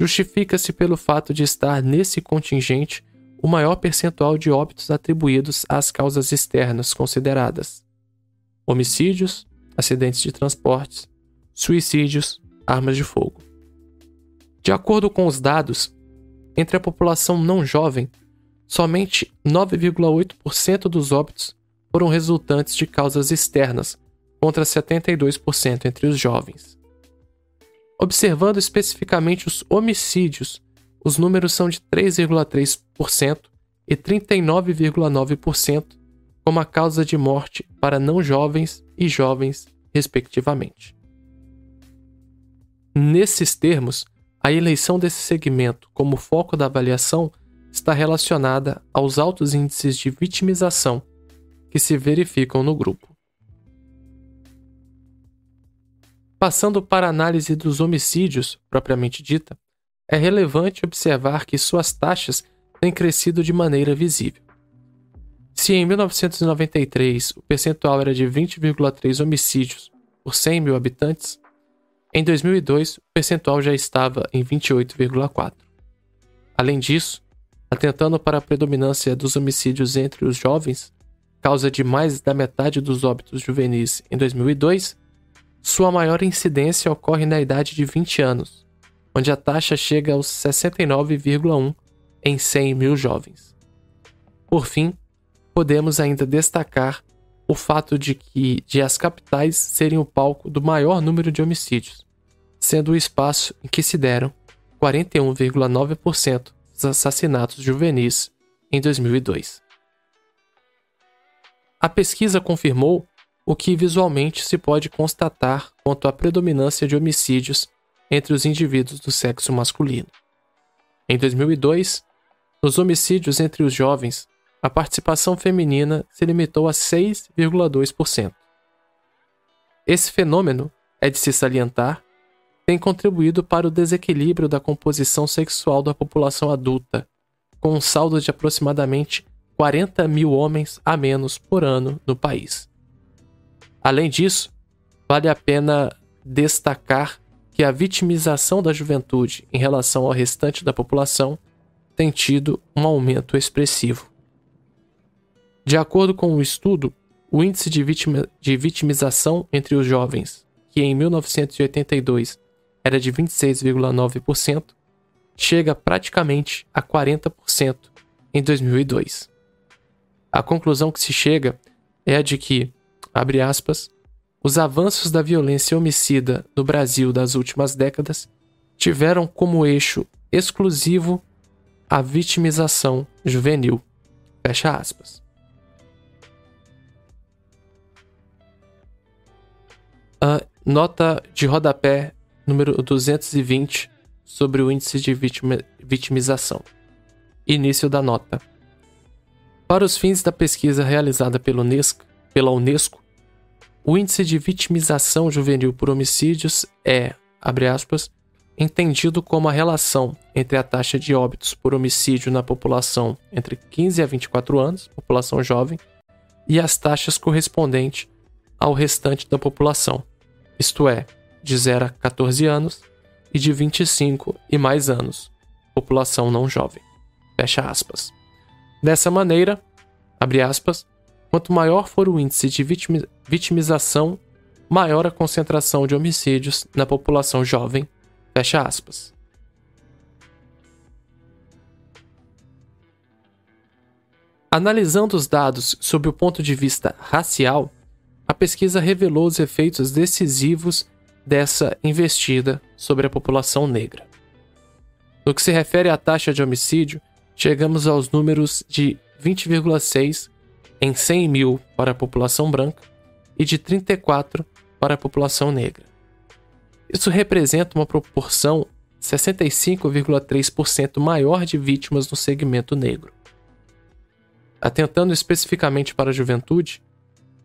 justifica-se pelo fato de estar nesse contingente o maior percentual de óbitos atribuídos às causas externas consideradas: homicídios, acidentes de transportes, suicídios, armas de fogo. De acordo com os dados, entre a população não jovem, somente 9,8% dos óbitos foram resultantes de causas externas, contra 72% entre os jovens. Observando especificamente os homicídios, os números são de 3,3% e 39,9% como a causa de morte para não jovens e jovens, respectivamente. Nesses termos, a eleição desse segmento como foco da avaliação está relacionada aos altos índices de vitimização que se verificam no grupo. Passando para a análise dos homicídios, propriamente dita, é relevante observar que suas taxas têm crescido de maneira visível. Se em 1993 o percentual era de 20,3 homicídios por 100 mil habitantes, em 2002 o percentual já estava em 28,4. Além disso, atentando para a predominância dos homicídios entre os jovens, causa de mais da metade dos óbitos juvenis em 2002, sua maior incidência ocorre na idade de 20 anos, onde a taxa chega aos 69,1 em 100 mil jovens. Por fim, podemos ainda destacar o fato de que de as capitais serem o palco do maior número de homicídios, sendo o espaço em que se deram 41,9% dos assassinatos juvenis em 2002. A pesquisa confirmou o que visualmente se pode constatar quanto à predominância de homicídios entre os indivíduos do sexo masculino. Em 2002, nos homicídios entre os jovens, a participação feminina se limitou a 6,2%. Esse fenômeno, é de se salientar, tem contribuído para o desequilíbrio da composição sexual da população adulta, com um saldo de aproximadamente 40 mil homens a menos por ano no país. Além disso, vale a pena destacar que a vitimização da juventude em relação ao restante da população tem tido um aumento expressivo. De acordo com o estudo, o índice de, vitima, de vitimização entre os jovens, que em 1982 era de 26,9%, chega praticamente a 40% em 2002. A conclusão que se chega é a de que, abre aspas, os avanços da violência homicida no Brasil das últimas décadas tiveram como eixo exclusivo a vitimização juvenil. Fecha aspas. A nota de rodapé número 220 sobre o índice de vitimização. Início da nota. Para os fins da pesquisa realizada Unesco, pela Unesco o índice de vitimização juvenil por homicídios é, abre aspas, entendido como a relação entre a taxa de óbitos por homicídio na população entre 15 a 24 anos, população jovem, e as taxas correspondentes ao restante da população, isto é, de 0 a 14 anos e de 25 e mais anos, população não jovem. Fecha aspas. Dessa maneira, abre aspas, quanto maior for o índice de vitimização, maior a concentração de homicídios na população jovem Fecha aspas. Analisando os dados sob o ponto de vista racial, a pesquisa revelou os efeitos decisivos dessa investida sobre a população negra. No que se refere à taxa de homicídio, chegamos aos números de 20,6 em 100 mil para a população branca e de 34 para a população negra. Isso representa uma proporção 65,3% maior de vítimas no segmento negro. Atentando especificamente para a juventude,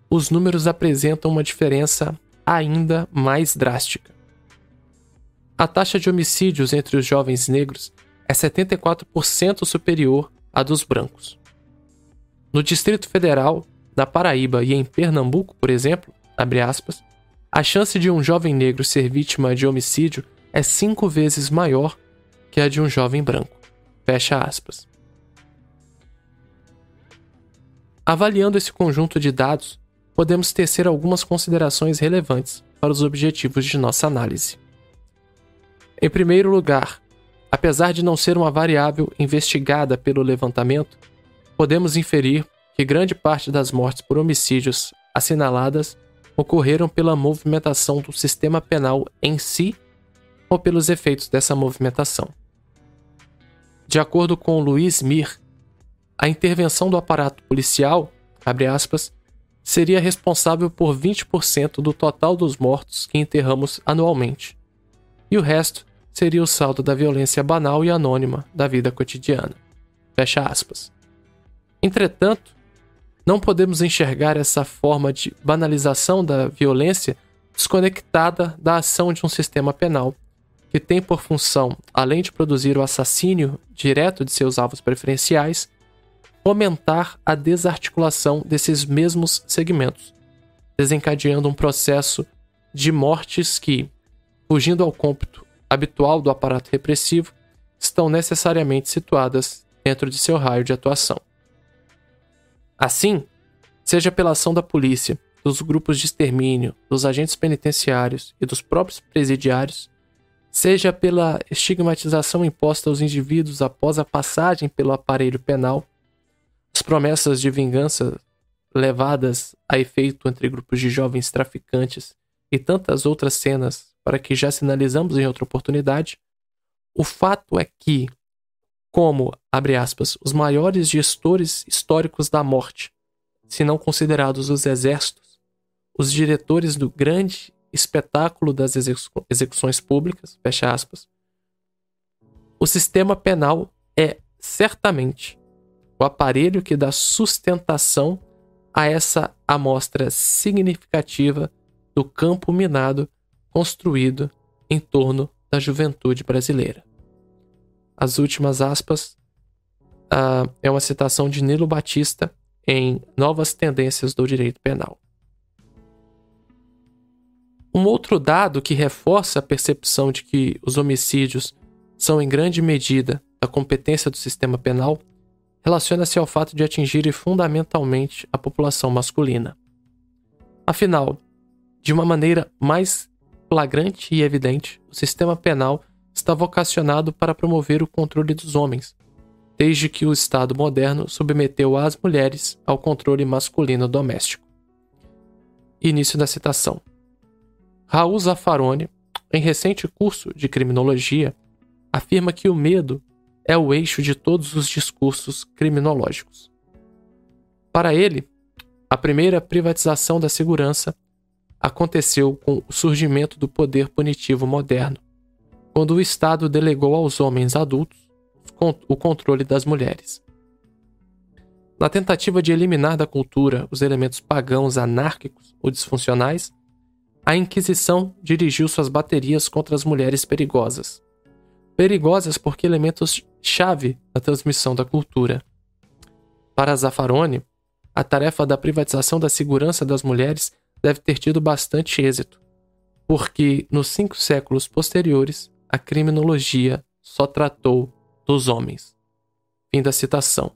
os números apresentam uma diferença ainda mais drástica. A taxa de homicídios entre os jovens negros é 74% superior à dos brancos. No Distrito Federal, na Paraíba e em Pernambuco, por exemplo, aspas, a chance de um jovem negro ser vítima de homicídio é cinco vezes maior que a de um jovem branco. Fecha aspas. Avaliando esse conjunto de dados, podemos tecer algumas considerações relevantes para os objetivos de nossa análise. Em primeiro lugar, apesar de não ser uma variável investigada pelo levantamento, podemos inferir que grande parte das mortes por homicídios assinaladas ocorreram pela movimentação do sistema penal em si ou pelos efeitos dessa movimentação. De acordo com Luiz Mir, a intervenção do aparato policial, aspas, seria responsável por 20% do total dos mortos que enterramos anualmente, e o resto seria o saldo da violência banal e anônima da vida cotidiana. Fecha aspas. Entretanto, não podemos enxergar essa forma de banalização da violência desconectada da ação de um sistema penal, que tem por função, além de produzir o assassínio direto de seus alvos preferenciais, fomentar a desarticulação desses mesmos segmentos, desencadeando um processo de mortes que, fugindo ao cômputo habitual do aparato repressivo, estão necessariamente situadas dentro de seu raio de atuação. Assim, seja pela ação da polícia, dos grupos de extermínio, dos agentes penitenciários e dos próprios presidiários, seja pela estigmatização imposta aos indivíduos após a passagem pelo aparelho penal, as promessas de vingança levadas a efeito entre grupos de jovens traficantes e tantas outras cenas para que já sinalizamos em outra oportunidade, o fato é que como, abre aspas, os maiores gestores históricos da morte, se não considerados os exércitos, os diretores do grande espetáculo das execu execuções públicas, fecha aspas, o sistema penal é certamente o aparelho que dá sustentação a essa amostra significativa do campo minado construído em torno da juventude brasileira. As últimas aspas uh, é uma citação de Nilo Batista em Novas Tendências do Direito Penal. Um outro dado que reforça a percepção de que os homicídios são em grande medida da competência do sistema penal relaciona-se ao fato de atingirem fundamentalmente a população masculina. Afinal, de uma maneira mais flagrante e evidente, o sistema penal está vocacionado para promover o controle dos homens, desde que o Estado moderno submeteu as mulheres ao controle masculino doméstico. Início da citação. Raul Zaffaroni, em recente curso de criminologia, afirma que o medo é o eixo de todos os discursos criminológicos. Para ele, a primeira privatização da segurança aconteceu com o surgimento do poder punitivo moderno, quando o Estado delegou aos homens adultos o controle das mulheres. Na tentativa de eliminar da cultura os elementos pagãos anárquicos ou disfuncionais, a Inquisição dirigiu suas baterias contra as mulheres perigosas. Perigosas porque elementos-chave na transmissão da cultura. Para Zaffaroni, a tarefa da privatização da segurança das mulheres deve ter tido bastante êxito, porque nos cinco séculos posteriores a criminologia só tratou dos homens. Fim da citação.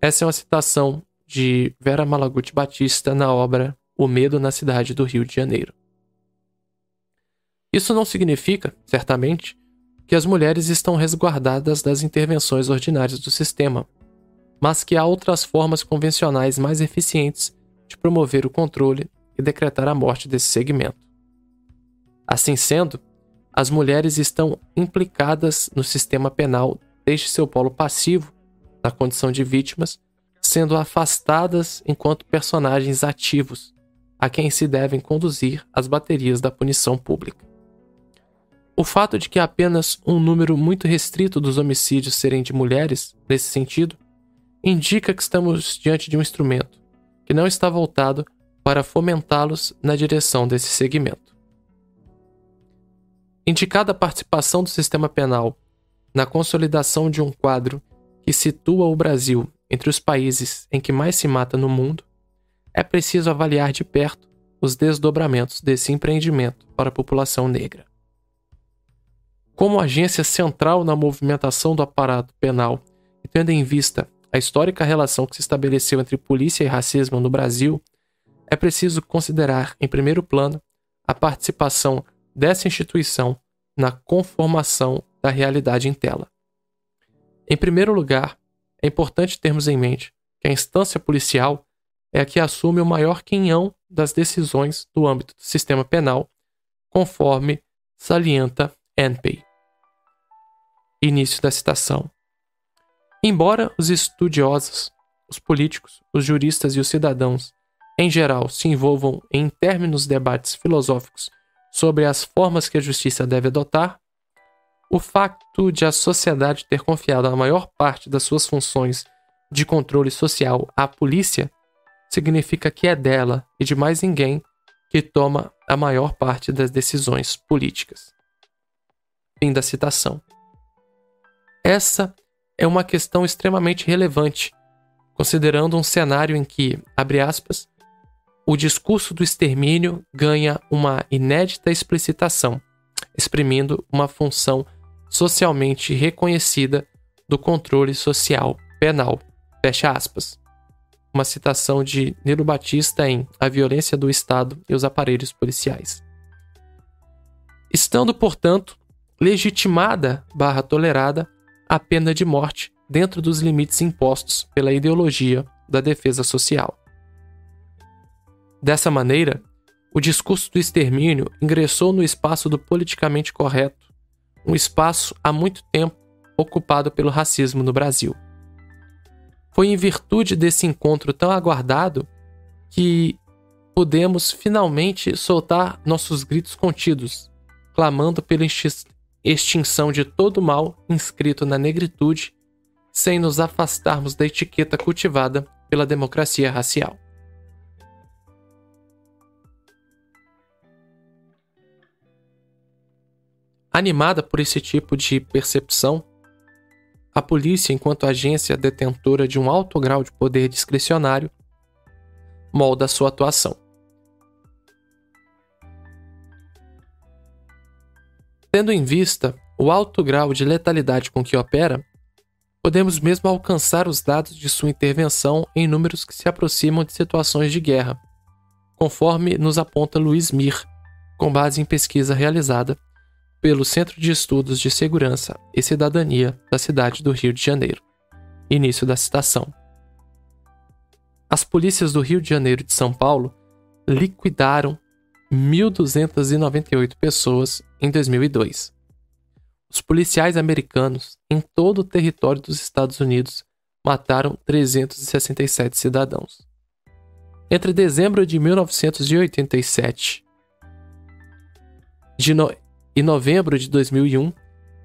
Essa é uma citação de Vera Malaguti Batista na obra O Medo na Cidade do Rio de Janeiro. Isso não significa, certamente, que as mulheres estão resguardadas das intervenções ordinárias do sistema, mas que há outras formas convencionais mais eficientes de promover o controle e decretar a morte desse segmento. Assim sendo, as mulheres estão implicadas no sistema penal desde seu polo passivo, na condição de vítimas, sendo afastadas enquanto personagens ativos, a quem se devem conduzir as baterias da punição pública. O fato de que apenas um número muito restrito dos homicídios serem de mulheres, nesse sentido, indica que estamos diante de um instrumento que não está voltado para fomentá-los na direção desse segmento. Indicada a participação do sistema penal na consolidação de um quadro que situa o Brasil entre os países em que mais se mata no mundo, é preciso avaliar de perto os desdobramentos desse empreendimento para a população negra. Como agência central na movimentação do aparato penal e tendo em vista a histórica relação que se estabeleceu entre polícia e racismo no Brasil, é preciso considerar, em primeiro plano, a participação dessa instituição na conformação da realidade em tela. Em primeiro lugar, é importante termos em mente que a instância policial é a que assume o maior quinhão das decisões do âmbito do sistema penal, conforme salienta ANPEI. Início da citação. Embora os estudiosos, os políticos, os juristas e os cidadãos, em geral, se envolvam em términos debates filosóficos sobre as formas que a justiça deve adotar, o facto de a sociedade ter confiado a maior parte das suas funções de controle social à polícia significa que é dela e de mais ninguém que toma a maior parte das decisões políticas. Fim da citação. Essa é uma questão extremamente relevante, considerando um cenário em que, abre aspas, o discurso do extermínio ganha uma inédita explicitação, exprimindo uma função socialmente reconhecida do controle social penal. Fecha aspas. Uma citação de Nilo Batista em A Violência do Estado e os Aparelhos Policiais. Estando, portanto, legitimada barra tolerada a pena de morte dentro dos limites impostos pela ideologia da defesa social. Dessa maneira, o discurso do extermínio ingressou no espaço do politicamente correto, um espaço há muito tempo ocupado pelo racismo no Brasil. Foi em virtude desse encontro tão aguardado que pudemos finalmente soltar nossos gritos contidos, clamando pela extinção de todo o mal inscrito na negritude, sem nos afastarmos da etiqueta cultivada pela democracia racial. Animada por esse tipo de percepção, a polícia, enquanto agência detentora de um alto grau de poder discricionário, molda sua atuação. Tendo em vista o alto grau de letalidade com que opera, podemos mesmo alcançar os dados de sua intervenção em números que se aproximam de situações de guerra, conforme nos aponta Luiz Mir, com base em pesquisa realizada pelo Centro de Estudos de Segurança e Cidadania da cidade do Rio de Janeiro. Início da citação. As polícias do Rio de Janeiro e de São Paulo liquidaram 1.298 pessoas em 2002. Os policiais americanos, em todo o território dos Estados Unidos, mataram 367 cidadãos. Entre dezembro de 1987 de no... e novembro de 2001,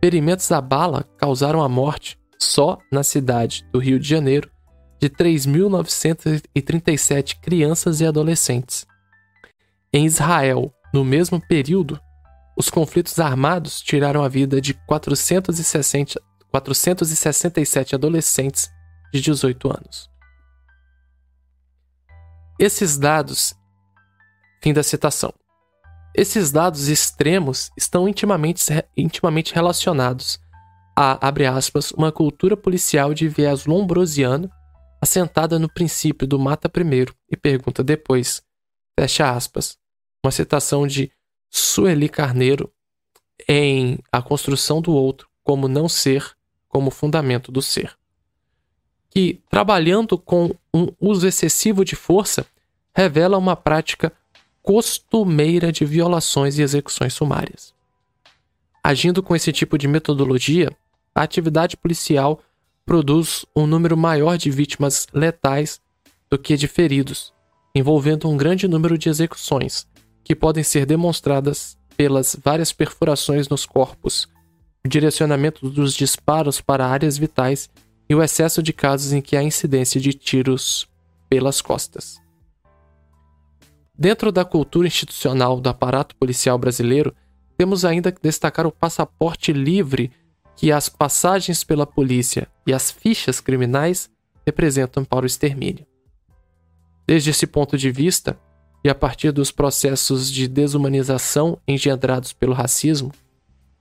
ferimentos à bala causaram a morte, só na cidade do Rio de Janeiro, de 3.937 crianças e adolescentes. Em Israel, no mesmo período, os conflitos armados tiraram a vida de 460, 467 adolescentes de 18 anos. Esses dados. Fim da citação. Esses dados extremos estão intimamente, intimamente relacionados a, abre aspas, uma cultura policial de viés lombrosiano assentada no princípio do mata primeiro e pergunta depois, fecha aspas, uma citação de Sueli Carneiro em A Construção do Outro como Não Ser como Fundamento do Ser. Que, trabalhando com um uso excessivo de força, revela uma prática costumeira de violações e execuções sumárias. Agindo com esse tipo de metodologia, a atividade policial produz um número maior de vítimas letais do que de feridos, envolvendo um grande número de execuções, que podem ser demonstradas pelas várias perfurações nos corpos, o direcionamento dos disparos para áreas vitais e o excesso de casos em que há incidência de tiros pelas costas. Dentro da cultura institucional do aparato policial brasileiro, temos ainda que destacar o passaporte livre que as passagens pela polícia e as fichas criminais representam para o extermínio. Desde esse ponto de vista, e a partir dos processos de desumanização engendrados pelo racismo,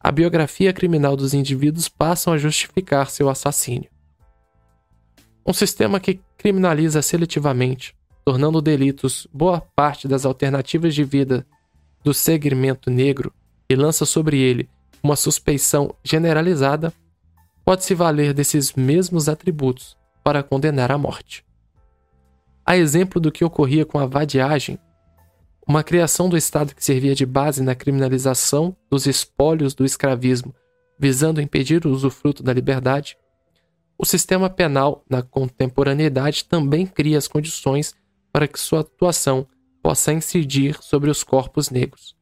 a biografia criminal dos indivíduos passam a justificar seu assassínio. Um sistema que criminaliza seletivamente, tornando delitos boa parte das alternativas de vida do segmento negro e lança sobre ele uma suspeição generalizada, pode se valer desses mesmos atributos para condenar à morte. A exemplo do que ocorria com a vadiagem uma criação do Estado que servia de base na criminalização dos espólios do escravismo, visando impedir o usufruto da liberdade, o sistema penal na contemporaneidade também cria as condições para que sua atuação possa incidir sobre os corpos negros,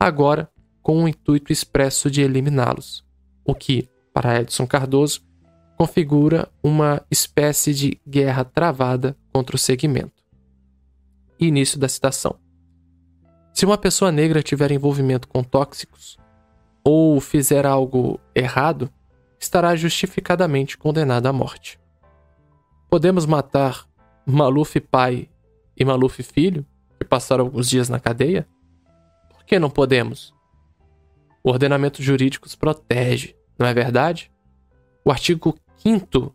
agora com o intuito expresso de eliminá-los, o que, para Edson Cardoso, configura uma espécie de guerra travada contra o segmento. Início da citação. Se uma pessoa negra tiver envolvimento com tóxicos ou fizer algo errado, estará justificadamente condenada à morte. Podemos matar Maluf pai e Maluf filho, que passaram alguns dias na cadeia? Por que não podemos? O ordenamento jurídico os protege, não é verdade? O artigo 5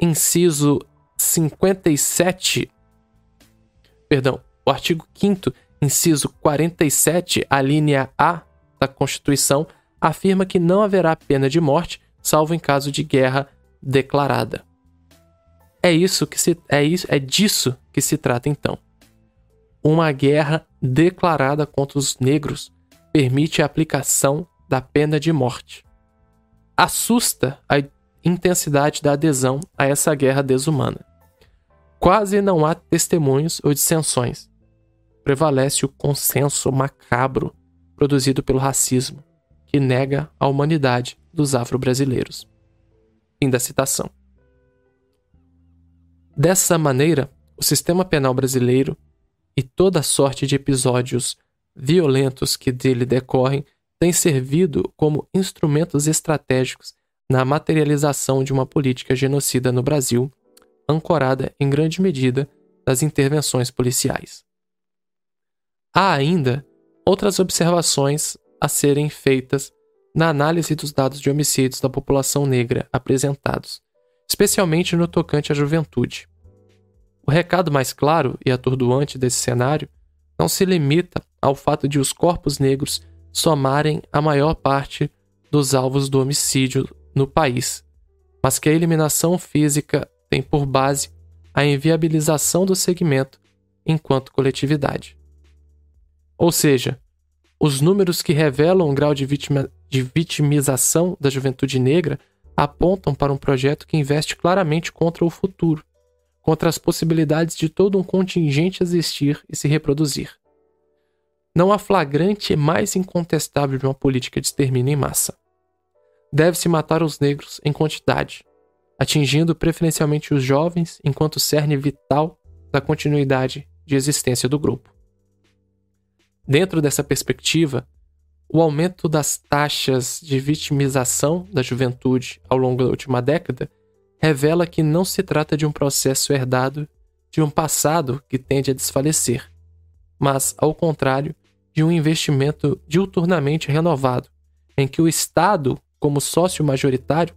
inciso 57 Perdão, o artigo 5 inciso 47, a linha A da Constituição, afirma que não haverá pena de morte, salvo em caso de guerra declarada. É isso que se é isso, é disso que se trata então. Uma guerra declarada contra os negros permite a aplicação da pena de morte. Assusta a intensidade da adesão a essa guerra desumana. Quase não há testemunhos ou dissensões prevalece o consenso macabro produzido pelo racismo, que nega a humanidade dos afro-brasileiros. Fim da citação. Dessa maneira, o sistema penal brasileiro e toda sorte de episódios violentos que dele decorrem têm servido como instrumentos estratégicos na materialização de uma política genocida no Brasil, ancorada em grande medida nas intervenções policiais. Há ainda outras observações a serem feitas na análise dos dados de homicídios da população negra apresentados, especialmente no tocante à juventude. O recado mais claro e atordoante desse cenário não se limita ao fato de os corpos negros somarem a maior parte dos alvos do homicídio no país, mas que a eliminação física tem por base a inviabilização do segmento enquanto coletividade. Ou seja, os números que revelam o grau de, vitima, de vitimização da juventude negra apontam para um projeto que investe claramente contra o futuro, contra as possibilidades de todo um contingente existir e se reproduzir. Não há flagrante mais incontestável de uma política de extermínio em massa. Deve-se matar os negros em quantidade, atingindo preferencialmente os jovens enquanto cerne vital da continuidade de existência do grupo. Dentro dessa perspectiva, o aumento das taxas de vitimização da juventude ao longo da última década revela que não se trata de um processo herdado de um passado que tende a desfalecer, mas, ao contrário, de um investimento diuturnamente renovado, em que o Estado, como sócio majoritário,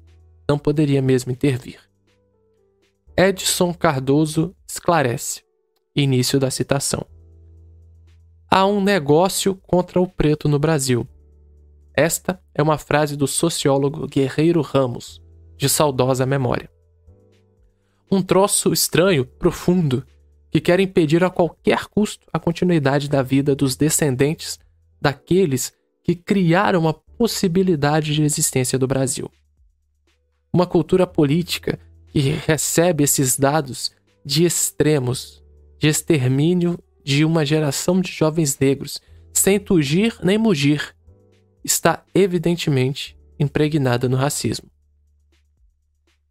não poderia mesmo intervir. Edson Cardoso esclarece. Início da citação há um negócio contra o preto no Brasil. Esta é uma frase do sociólogo Guerreiro Ramos, de saudosa memória. Um troço estranho, profundo, que quer impedir a qualquer custo a continuidade da vida dos descendentes daqueles que criaram a possibilidade de existência do Brasil. Uma cultura política que recebe esses dados de extremos, de extermínio de uma geração de jovens negros, sem tugir nem mugir, está evidentemente impregnada no racismo.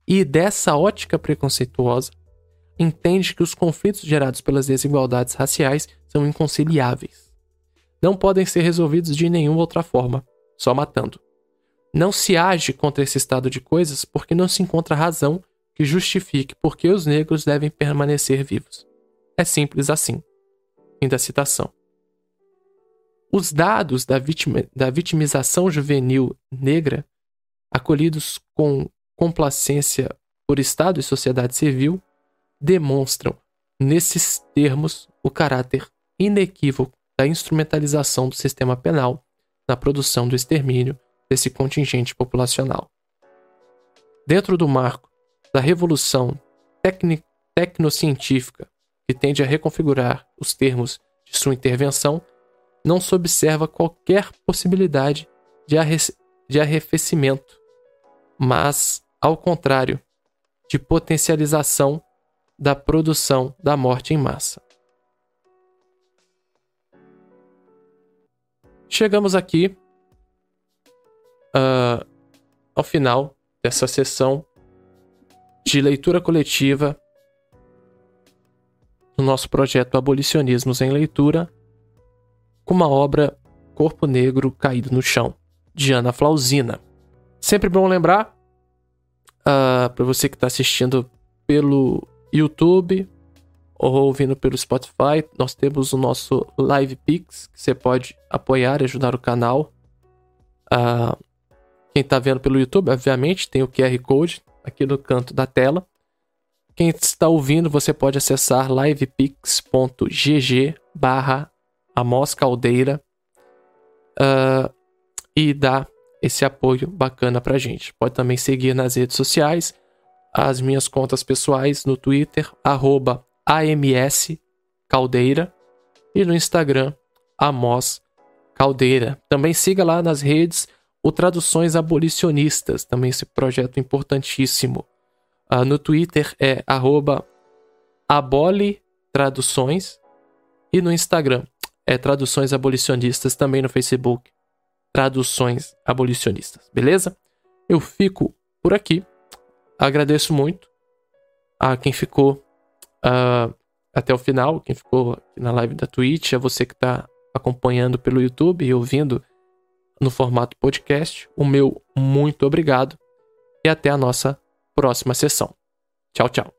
E dessa ótica preconceituosa, entende que os conflitos gerados pelas desigualdades raciais são inconciliáveis. Não podem ser resolvidos de nenhuma outra forma, só matando. Não se age contra esse estado de coisas porque não se encontra razão que justifique por que os negros devem permanecer vivos. É simples assim. Fim da citação. Os dados da, vitima, da vitimização juvenil negra, acolhidos com complacência por Estado e sociedade civil, demonstram, nesses termos, o caráter inequívoco da instrumentalização do sistema penal na produção do extermínio desse contingente populacional. Dentro do marco da revolução tecnocientífica que tende a reconfigurar os termos de sua intervenção, não se observa qualquer possibilidade de, arre de arrefecimento, mas, ao contrário, de potencialização da produção da morte em massa. Chegamos aqui uh, ao final dessa sessão de leitura coletiva do nosso projeto Abolicionismos em Leitura, com uma obra Corpo Negro Caído no Chão, de Ana Flausina. Sempre bom lembrar, uh, para você que está assistindo pelo YouTube ou ouvindo pelo Spotify, nós temos o nosso Live Pix, que você pode apoiar e ajudar o canal. Uh, quem está vendo pelo YouTube, obviamente, tem o QR Code aqui no canto da tela. Quem está ouvindo, você pode acessar livepix.gg barra Amos Caldeira uh, e dar esse apoio bacana pra gente. Pode também seguir nas redes sociais, as minhas contas pessoais no Twitter, arroba Caldeira e no Instagram, Amos Caldeira. Também siga lá nas redes o Traduções Abolicionistas, também esse projeto importantíssimo. Uh, no Twitter é abolitraduções e no Instagram é Traduções Abolicionistas, também no Facebook, Traduções Abolicionistas, beleza? Eu fico por aqui. Agradeço muito a quem ficou uh, até o final, quem ficou na live da Twitch, a você que está acompanhando pelo YouTube e ouvindo no formato podcast. O meu muito obrigado e até a nossa próxima sessão. Tchau, tchau.